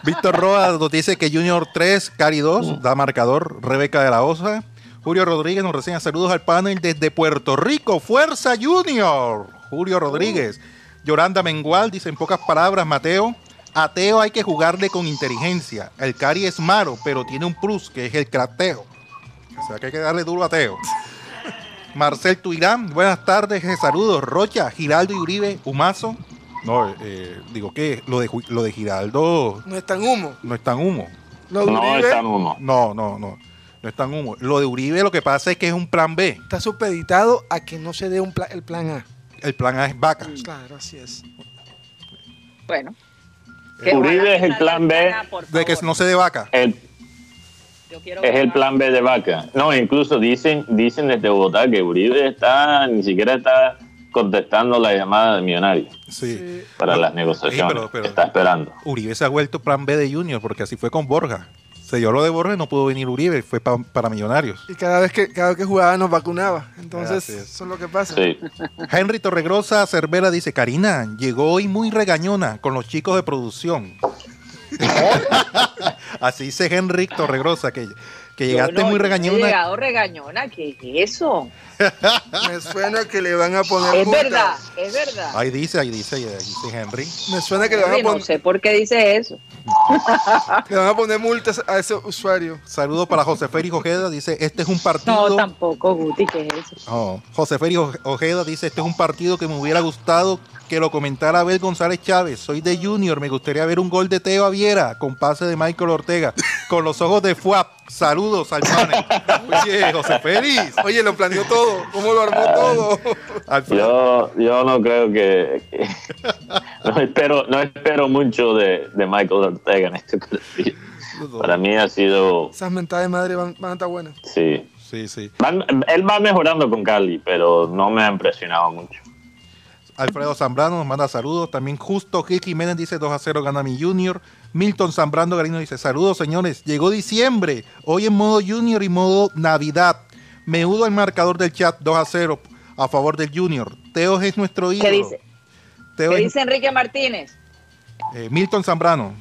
Víctor Roa nos dice que Junior 3, Cari 2, da marcador, Rebeca de la Osa. Julio Rodríguez nos reseña saludos al panel desde Puerto Rico. ¡Fuerza Junior! Julio Rodríguez. Yoranda Mengual dice en pocas palabras, Mateo. Ateo hay que jugarle con inteligencia. El Cari es malo, pero tiene un plus, que es el crateo. O sea que hay que darle duro a Ateo. Marcel Tuirán, buenas tardes, eh, saludos. Rocha, Giraldo y Uribe, Humazo. No, eh, digo que lo de, lo de Giraldo No es tan humo. no es tan humo. Lo de No Uribe es tan uno. No, no, no. No es tan humo. Lo de Uribe lo que pasa es que es un plan B. está supeditado a que no se dé un pla- el plan A. El plan A es vaca. Claro, así es. Bueno. Uribe ojalá es el plan B De que no se dé vaca. El- Yo quiero es el plan B de vaca. No, incluso dicen, dicen desde Bogotá que Uribe está, ni siquiera está contestando la llamada de millonario Sí. Para No, las negociaciones. pero- pero- Está esperando. Uribe se ha vuelto plan B de Junior porque así fue con Borja. Se dio lo de Borja y no pudo venir Uribe, fue pa- para Millonarios. Y cada vez que cada vez que jugaba nos vacunaba. Entonces, eso es lo que pasa. Sí. Henry Torregrosa Cervera dice, Karina, llegó hoy muy regañona con los chicos de producción. Así dice Henry Torregrosa, que, que llegaste no, muy no He regañona. llegado regañona, ¿qué es eso? Me suena que le van a poner Es multas. verdad, es verdad. Ahí dice, ahí dice, ahí dice Henry. Me suena que le van, a no pon- sé por qué dice eso. le van a poner multas a ese usuario. Saludos para José Félix Ojeda, dice, este es un partido... No, tampoco, Guti, ¿qué es eso? No, José Félix Oje- Ojeda dice, este es un partido que me hubiera gustado que lo comentara Abel González Chávez. Soy de Junior, me gustaría ver un gol de Teo Aviera con pase de Michael Ortega, con los ojos de Fuap. Saludos al panel. Oye, José Félix. Oye, lo planeó todo. ¿Cómo lo armó todo? Yo, yo no creo que, que- no espero no espero mucho de, de Michael Ortega en este partido. Para mí ha sido Esas mentadas de madre van, van a estar buenas. sí. Sí, sí. Van- él va mejorando con Cali, pero no me ha impresionado mucho. Alfredo Zambrano nos manda saludos. También Justo Gil Jiménez dice 2 a 0 gana mi Junior. Milton Zambrano Garino dice saludos señores. Llegó diciembre. Hoy en modo Junior y modo Navidad. Me uno al marcador del chat 2 a 0 a favor del Junior. Teo es nuestro ídolo. ¿Qué dice? Teo ¿Qué es- dice Enrique Martínez? eh, Milton Zambrano.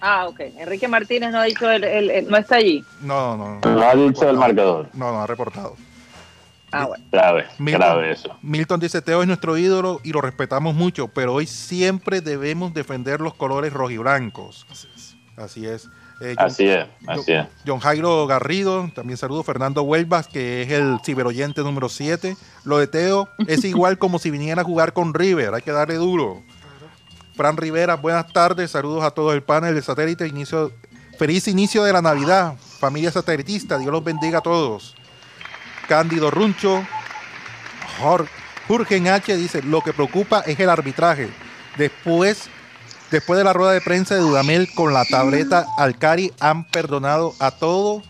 Ah, ok. Enrique Martínez no ha dicho, el, el- el- no está allí. No, no, no. No ha dicho el marcador. No, no ha reportado. Ah, bueno. Grave, Milton, grave eso. Milton dice, Teo es nuestro ídolo y lo respetamos mucho, pero hoy siempre debemos defender los colores rojiblancos. Así es. Eh, John- Así es, así es. John Jairo Garrido, también saludo. Fernando Huelvas, que es el ciberoyente número 7. Lo de Teo es igual como si viniera a jugar con River, hay que darle duro. Fran Rivera, buenas tardes, saludos a todo el panel de satélite. Inicio, feliz inicio de la Navidad, familia satelitista, Dios los bendiga a todos. Cándido Runcho, Jurgen H. dice, lo que preocupa es el arbitraje. Después, después de la rueda de prensa de Dudamel con la tableta Alcari, han perdonado a todo,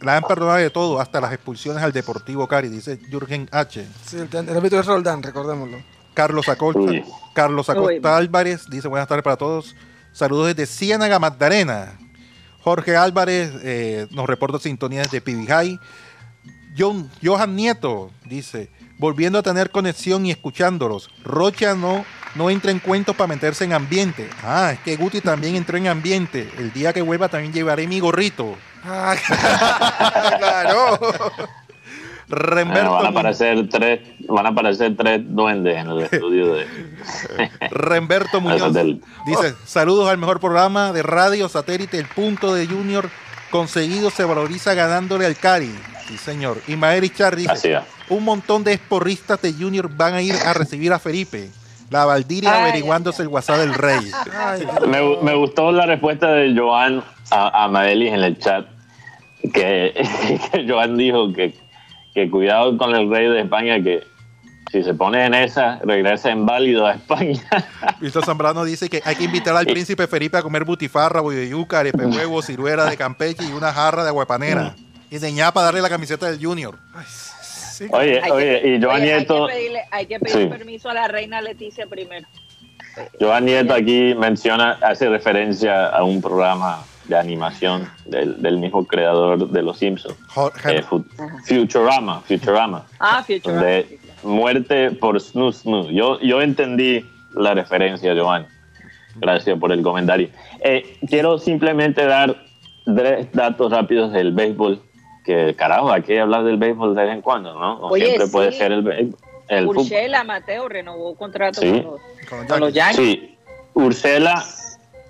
la han perdonado de todo, hasta las expulsiones al Deportivo Cari, dice Jurgen H. Sí, el, el árbitro es Roldán, recordémoslo. Carlos Acosta. Carlos Acosta. Álvarez dice buenas tardes para todos. Saludos desde Ciénaga, Magdalena. Jorge Álvarez eh, nos reporta sintonía desde Pibijay. John, Johan Nieto dice, volviendo a tener conexión y escuchándolos. Rocha no, no entra en cuentos para meterse en ambiente. Ah, es que Guti también entró en ambiente. El día que vuelva también llevaré mi gorrito. Ah, claro. Remberto, van, a aparecer tres, van a aparecer tres duendes en el estudio de... Remberto Muñoz dice, saludos al mejor programa de radio satélite, el punto de Junior conseguido se valoriza ganándole al Cari. Sí, señor. Y Maeri Char dice, un montón de esporristas de Junior van a ir a recibir a Felipe. La Valdiria Ay, averiguándose el WhatsApp del rey. Ay, Me, me gustó la respuesta de Joan a, a Maelis en el chat, que, que Joan dijo que, que cuidado con el rey de España, que si se pone en esa, regresa inválido a España. Víctor Zambrano dice que hay que invitar al príncipe Felipe a comer butifarra, bollo de yuca, arepe huevo, ciruela de Campeche y una jarra de aguapanera. Y de ñapa darle la camiseta del Junior. sí, Oye, Hay que- oye, y Joan Oye, Nieto, Hay que pedirle, hay que pedir Sí. permiso a la reina Leticia primero. Joan Nieto aquí menciona, hace referencia a un programa de animación del, del mismo creador de Los Simpsons, eh, Fu- Futurama, Futurama. Ah, Future. de muerte por snoo snoo. Yo, yo entendí la referencia, Joan. Gracias por el comentario. Eh, quiero simplemente dar tres datos rápidos del béisbol, que carajo, hay que hablar del béisbol de vez en cuando, ¿no? No Oye, siempre puede ser el, el fútbol. Urshela Mateo renovó contrato Sí. con, los, Con con los Yankees. Sí, Ursela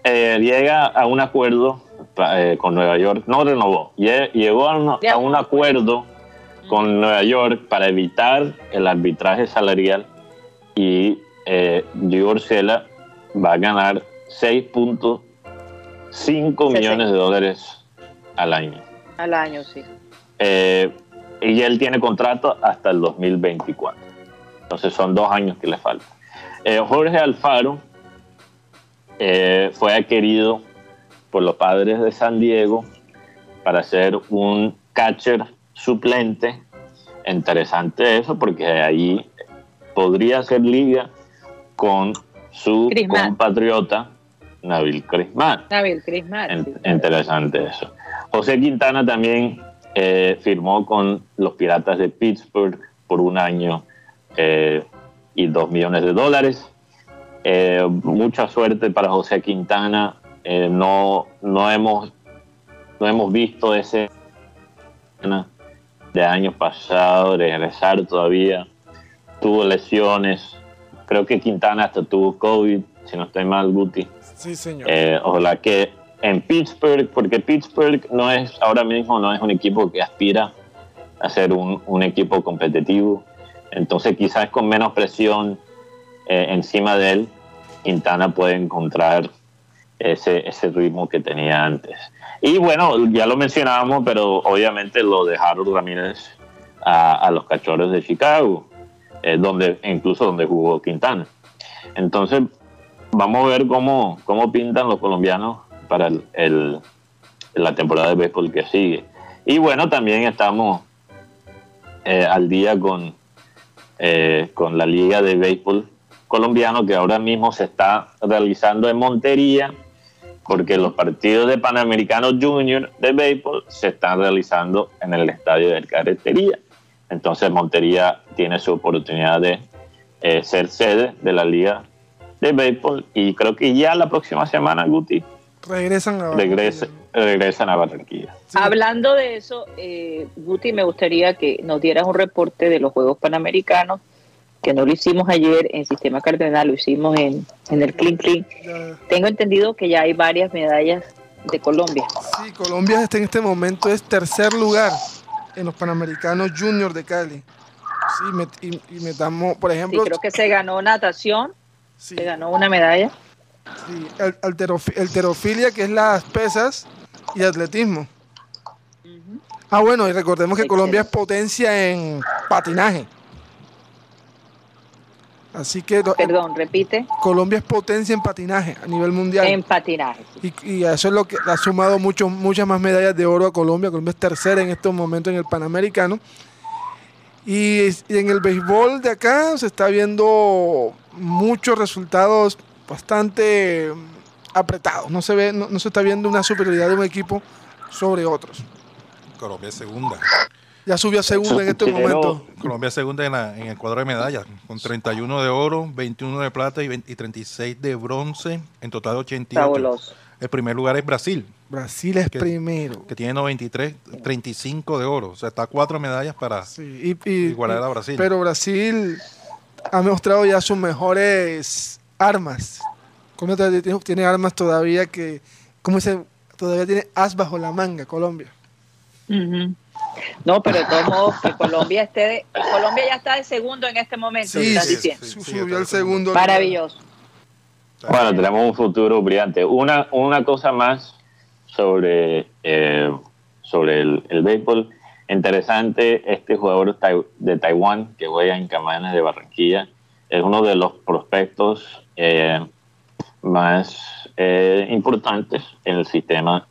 eh, llega a un acuerdo eh, con Nueva York, no renovó, lle- llegó a, un- a un acuerdo con Nueva York para evitar el arbitraje salarial y eh, Ursela va a ganar 6.5 millones de dólares al año. Al año, sí. Eh, y él tiene contrato hasta el 2024. Entonces son dos años que le faltan. Eh, Jorge Alfaro eh, fue adquirido por los padres de San Diego para ser un catcher suplente. Interesante eso porque ahí podría hacer liga con su compatriota Nabil Crisman. Nabil. En- sí. interesante eso. José Quintana también eh, firmó con los Piratas de Pittsburgh por un año eh, y dos millones de dólares. Eh, mucha suerte para José Quintana. Eh, no, no, hemos, no hemos visto ese de años pasados regresar todavía. Tuvo lesiones. Creo que Quintana hasta tuvo COVID, si no estoy mal, Guti. sí, señor. Eh, ojalá que en Pittsburgh, porque Pittsburgh no es ahora mismo no es un equipo que aspira a ser un, un equipo competitivo. Entonces quizás con menos presión eh, encima de él, Quintana puede encontrar ese, ese ritmo que tenía antes. Y bueno, ya lo mencionábamos, pero obviamente lo de Harold Ramírez a, a los cachorros de Chicago, eh, donde incluso donde jugó Quintana. Entonces, vamos a ver cómo, cómo pintan los colombianos para el, el- la temporada de béisbol que sigue. Y bueno, también estamos eh, al día con, eh, con la Liga de Béisbol colombiano que ahora mismo se está realizando en Montería porque los partidos de Panamericanos Junior de béisbol se están realizando en el estadio del Carretería. Entonces Montería tiene su oportunidad de eh, ser sede de la Liga de Béisbol y creo que ya la próxima semana, Guti, Regresan a regresa- regresan a Barranquilla. Sí. Hablando de eso, eh, Guti, me gustaría que nos dieras un reporte de los Juegos Panamericanos, que no lo hicimos ayer en Sistema Cardenal, lo hicimos en, en el Clean Clean. Ya- Tengo entendido que ya hay varias medallas de Colombia. Sí, Colombia está en este momento es tercer lugar en los Panamericanos Junior de Cali. Sí, met- y, y metamos, por Sí, ejemplo, creo que se ganó natación, sí, se ganó una medalla. Sí, al- alterofilia, que es las pesas, y atletismo. Ah, bueno, y recordemos que Excelente. Colombia es potencia en patinaje. Así que Perdón, repite, Colombia es potencia en patinaje a nivel mundial. en patinaje. Y, y eso es lo que ha sumado mucho, muchas más medallas de oro a Colombia. Colombia es tercera en estos momentos en el Panamericano. Y, y en el béisbol de acá se está viendo muchos resultados bastante mm, apretados. No se ve, no, no se está viendo una superioridad de un equipo sobre otros. Colombia es segunda. Ya subió a segunda en estos Quiero- momentos. Colombia es segunda en, la- en el cuadro de medallas, con 31 de oro, 21 de plata y, 20 y 36 de bronce, en total 88. Fabuloso. El primer lugar es Brasil, Brasil es primero. que tiene 93, 35 de oro. O sea, está a cuatro medallas para Sí, y, y- igualar a Brasil. Pero Brasil ha mostrado ya sus mejores armas. Colombia todavía tiene, tiene armas todavía que, ¿cómo se Todavía tiene as bajo la manga, Colombia. No, pero de todos modos, que Colombia esté de- Colombia ya está de segundo en este momento, Sí, estás sí, diciendo. sí. Subió al segundo. Maravilloso. Bueno, tenemos un futuro brillante. Una, una cosa más sobre, eh, sobre el, el béisbol. Interesante, este jugador de Taiwán que juega en Camanes de Barranquilla es uno de los prospectos eh, más eh, importantes en el sistema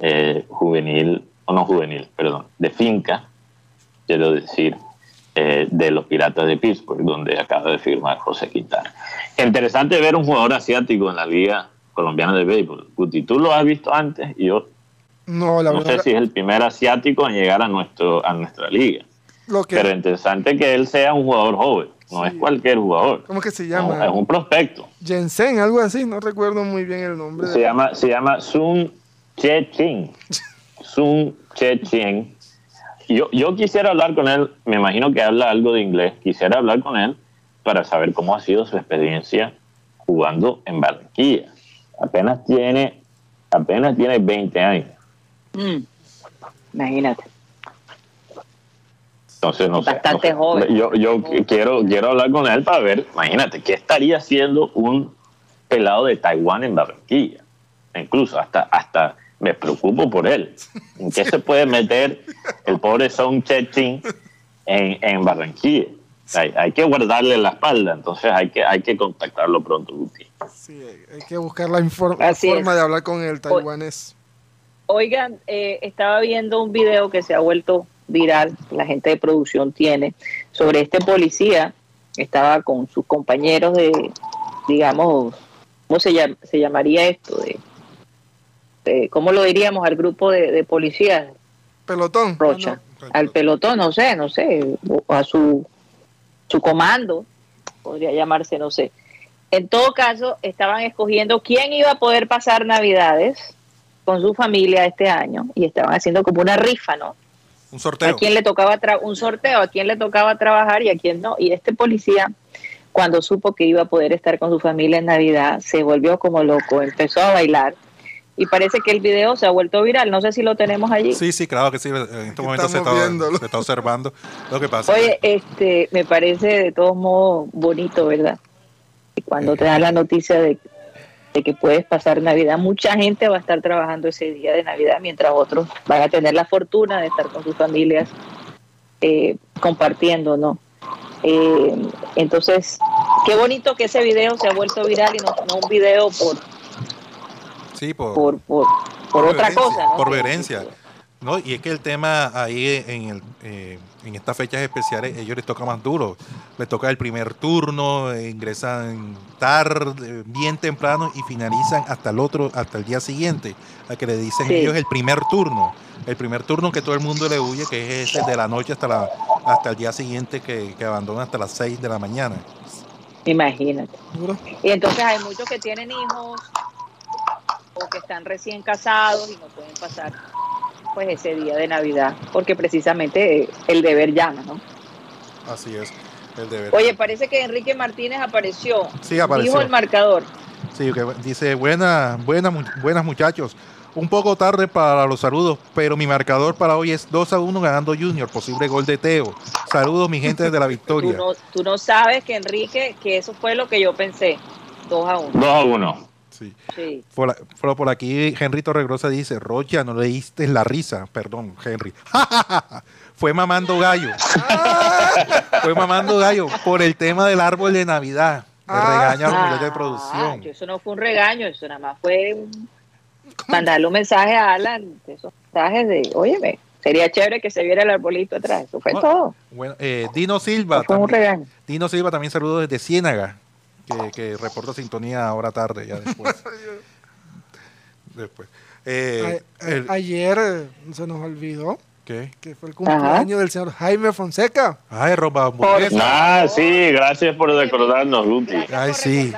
eh, juvenil, o no juvenil, perdón, de finca, quiero decir, eh, de los Piratas de Pittsburgh, donde acaba de firmar José Quintana. Interesante ver un jugador asiático en la Liga Colombiana de Béisbol. Guti, tú lo has visto antes y yo No, la no sé verdad. si es el primer asiático en llegar a, nuestro, a nuestra liga. Lo que, Pero interesante que él sea un jugador joven, no Sí. es cualquier jugador. ¿Cómo que se No, llama? es un prospecto. Jensen, algo así, no recuerdo muy bien el nombre. Se llama, se llama Sun Che Ching. Sun Che Ching. Yo, yo quisiera hablar con él, me imagino que habla algo de inglés, quisiera hablar con él para saber cómo ha sido su experiencia jugando en Barranquilla. Apenas tiene, apenas tiene 20 años. Mm. Imagínate. Entonces, no sé. Bastante no sé. joven. Yo, yo quiero, quiero hablar con él para ver, imagínate, ¿qué estaría haciendo un pelado de Taiwán en Barranquilla? Incluso hasta, hasta me preocupo por él. ¿En qué se puede meter el pobre Song Che-Ching en, en Barranquilla? Hay, hay que guardarle la espalda, entonces hay que, hay que contactarlo pronto, Guti. Sí, hay que buscar la, inform- la forma es. de hablar con el taiwanés. Oigan, eh, estaba viendo un video que se ha vuelto viral, la gente de producción tiene, sobre este policía estaba con sus compañeros de, digamos, ¿cómo se, llam- se llamaría esto? De, de- ¿Cómo lo diríamos al grupo de, de policías? Pelotón. Rocha, no. al pelotón, no sé, no sé, a su, su comando, podría llamarse, no sé. En todo caso, estaban escogiendo quién iba a poder pasar Navidades con su familia este año y estaban haciendo como una rifa, ¿no? Un A sorteo. quién le tocaba tra- un sorteo, a quién le tocaba trabajar y a quién no. Y este policía, cuando supo que iba a poder estar con su familia en Navidad, se volvió como loco, empezó a bailar y parece que el video se ha vuelto viral. No sé si lo tenemos allí. Sí, sí, claro que sí. En este momento se estamos está, viéndolo. se está observando lo que pasa. Oye, este, me parece de todos modos bonito, ¿verdad? Cuando te dan la noticia de, de que puedes pasar Navidad, mucha gente va a estar trabajando ese día de Navidad, mientras otros van a tener la fortuna de estar con sus familias eh, compartiendo, ¿no? Eh, entonces, qué bonito que ese video se ha vuelto viral y no, no un video por, sí, por, por, por, por otra cosa, ¿no? Por veherencia. ¿no? Y es que el tema ahí en, el, eh, en estas fechas especiales, ellos les toca más duro. Les toca el primer turno, ingresan tarde, bien temprano y finalizan hasta el otro, hasta el día siguiente, a que le dicen Sí. ellos el primer turno. El primer turno que todo el mundo le huye, que es ese de la noche hasta, la, hasta el día siguiente que, que abandona hasta las 6 de la mañana. Imagínate. Duro. Y entonces hay muchos que tienen hijos o que están recién casados y no pueden pasar pues ese día de Navidad, porque precisamente eh, el deber llama, ¿no? Así es, el deber. Oye, parece que Enrique Martínez apareció. Sí, apareció. Dijo el marcador. Sí, que dice, buenas, buenas, buenas muchachos. Un poco tarde para los saludos, pero mi marcador para hoy es 2 a 1 ganando Junior, posible gol de Teo. Saludos mi gente desde la Tú victoria. no, tú no sabes que Enrique, que eso fue lo que yo pensé. 2 a 1. 2 a 1. Sí. Sí. Por, por, por aquí Henry Torregrosa dice, Rocha, no leíste la risa. Perdón, Henry. Fue mamando gallo. Fue mamando gallo por el tema del árbol de Navidad. Le Ah. regaña a los de Ah, producción. eso no fue un regaño, eso nada más fue un- mandarle un mensaje a Alan, de esos mensajes de, óyeme, sería chévere que se viera el arbolito atrás. Eso fue todo. Bueno, eh, Dino Silva. Fue un también- regaño. Dino Silva también saludos desde Ciénaga, que, que reporta sintonía ahora tarde, ya después. después. Eh, A- el- ayer eh, se nos olvidó ¿Qué? que fue el cumpleaños del señor Jaime Fonseca. Ay, roba hamburguesa. Ah, sí, gracias por recordarnos. Gracias Ay, sí.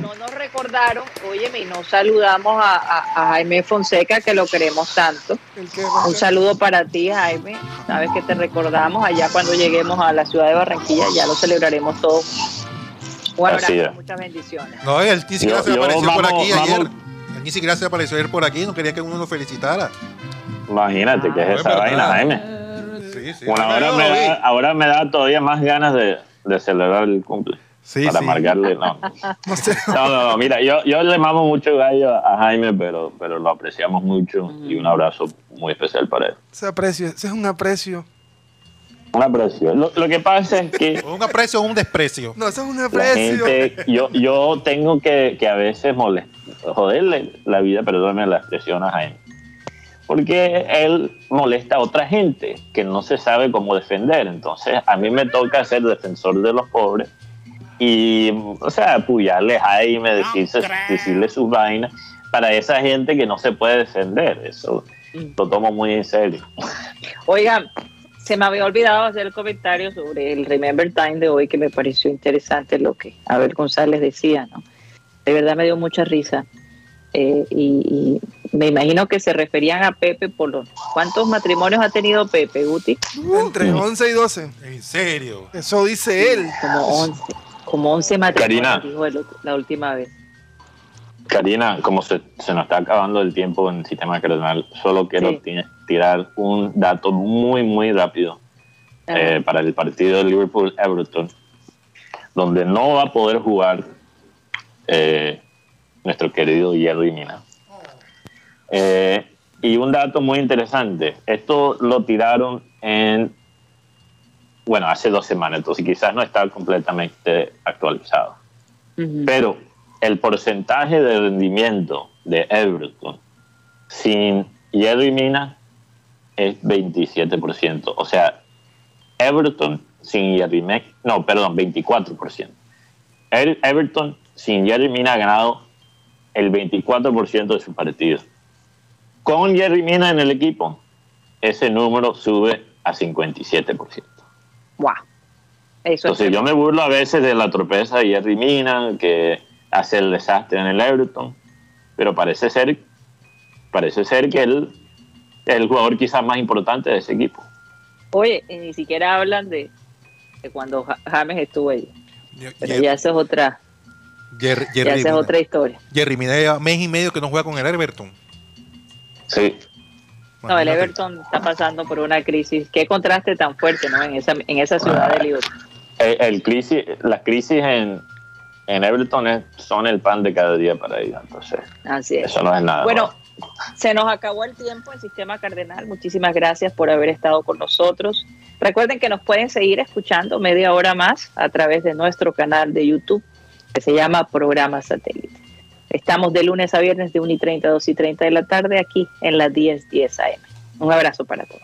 No, no nos recordaron, óyeme, y nos saludamos a, a- a Jaime Fonseca, que lo queremos tanto. Un saludo para ti, Jaime. Sabes que te recordamos allá cuando lleguemos a la ciudad de Barranquilla, ya lo celebraremos todos. Un abrazo, muchas bendiciones. No, siquiera Yo- se yo apareció por aquí vamos- ayer. Siquiera se apareció ayer por aquí, no quería que uno lo felicitara. Imagínate que es Ah, esa es vaina, Jaime. Sí, sí. Bueno, Ah, ahora me, da, ahora me da todavía más ganas de, de celebrar el cumple. Sí, para sí. amargarle, no. No sé. No, no, no, mira, yo, yo le mamo mucho gallo a Jaime, pero, pero lo apreciamos mucho y un abrazo muy especial para él. Ese aprecio, ese es un aprecio. Un aprecio. Lo, lo que pasa es que Un aprecio o un desprecio. No, ese es un la aprecio. gente, yo, yo tengo que, que a veces molest, joderle la vida, perdóname la expresión a Jaime, porque él molesta a otra gente que no se sabe cómo defender. Entonces, a mí me toca ser defensor de los pobres y, o sea, apoyarle a Jaime, decirse, decirle sus vainas para esa gente que no se puede defender. Eso lo tomo muy en serio. Oigan, se me había olvidado hacer el comentario sobre el Remember Time de hoy, que me pareció interesante lo que Abel González decía, ¿no? De verdad me dio mucha risa. Eh, y, y me imagino que se referían a Pepe por los... ¿Cuántos matrimonios ha tenido Pepe, Guti? Entre 11 y 12. En serio. Eso dice él. Como 11. Como 11 matrimonios, Karina. dijo el otro- la última vez. Karina, como se, se nos está acabando el tiempo en el sistema cardenal, solo quiero Sí. Ti- tirar un dato muy, muy rápido eh, para el partido de Liverpool-Everton, donde no va a poder jugar eh, nuestro querido Jerry Mina. Eh, y un dato muy interesante, esto lo tiraron en, bueno, hace dos semanas, entonces quizás no está completamente actualizado. Pero el porcentaje de rendimiento de Everton sin Jerry Mina es 27%. O sea, Everton sin Jerry Mina, no, perdón, 24%. El- Everton sin Jerry Mina ha ganado el 24% de sus partidos. Con Jerry Mina en el equipo, ese número sube a 57%. Guau. Eso Entonces es yo me burlo a veces de la tropeza de Jerry Mina, que hace el desastre en el Everton, pero parece ser, parece ser que él el jugador quizás más importante de ese equipo. Oye, y ni siquiera hablan de, de cuando Ja- James estuvo allí. Pero ya esa es otra, Jerry, ya esa es otra historia. Jerry Mina lleva mes y medio que no juega con el Everton. Sí, No, el. Everton está pasando por una crisis. Qué contraste tan fuerte, ¿no? En esa, en esa ciudad de Liverpool. el, el crisis, las crisis en, en Everton es- son el pan de cada día para ellos, entonces Así es. eso no es nada. Bueno. Se nos acabó el tiempo en Sistema Cardenal. Muchísimas gracias por haber estado con nosotros. Recuerden que nos pueden seguir escuchando media hora más a través de nuestro canal de YouTube que se llama Programa Satélite. Estamos de lunes a viernes de 1 y 30 a 2 y 30 de la tarde aquí en las 10 10 AM. Un abrazo para todos.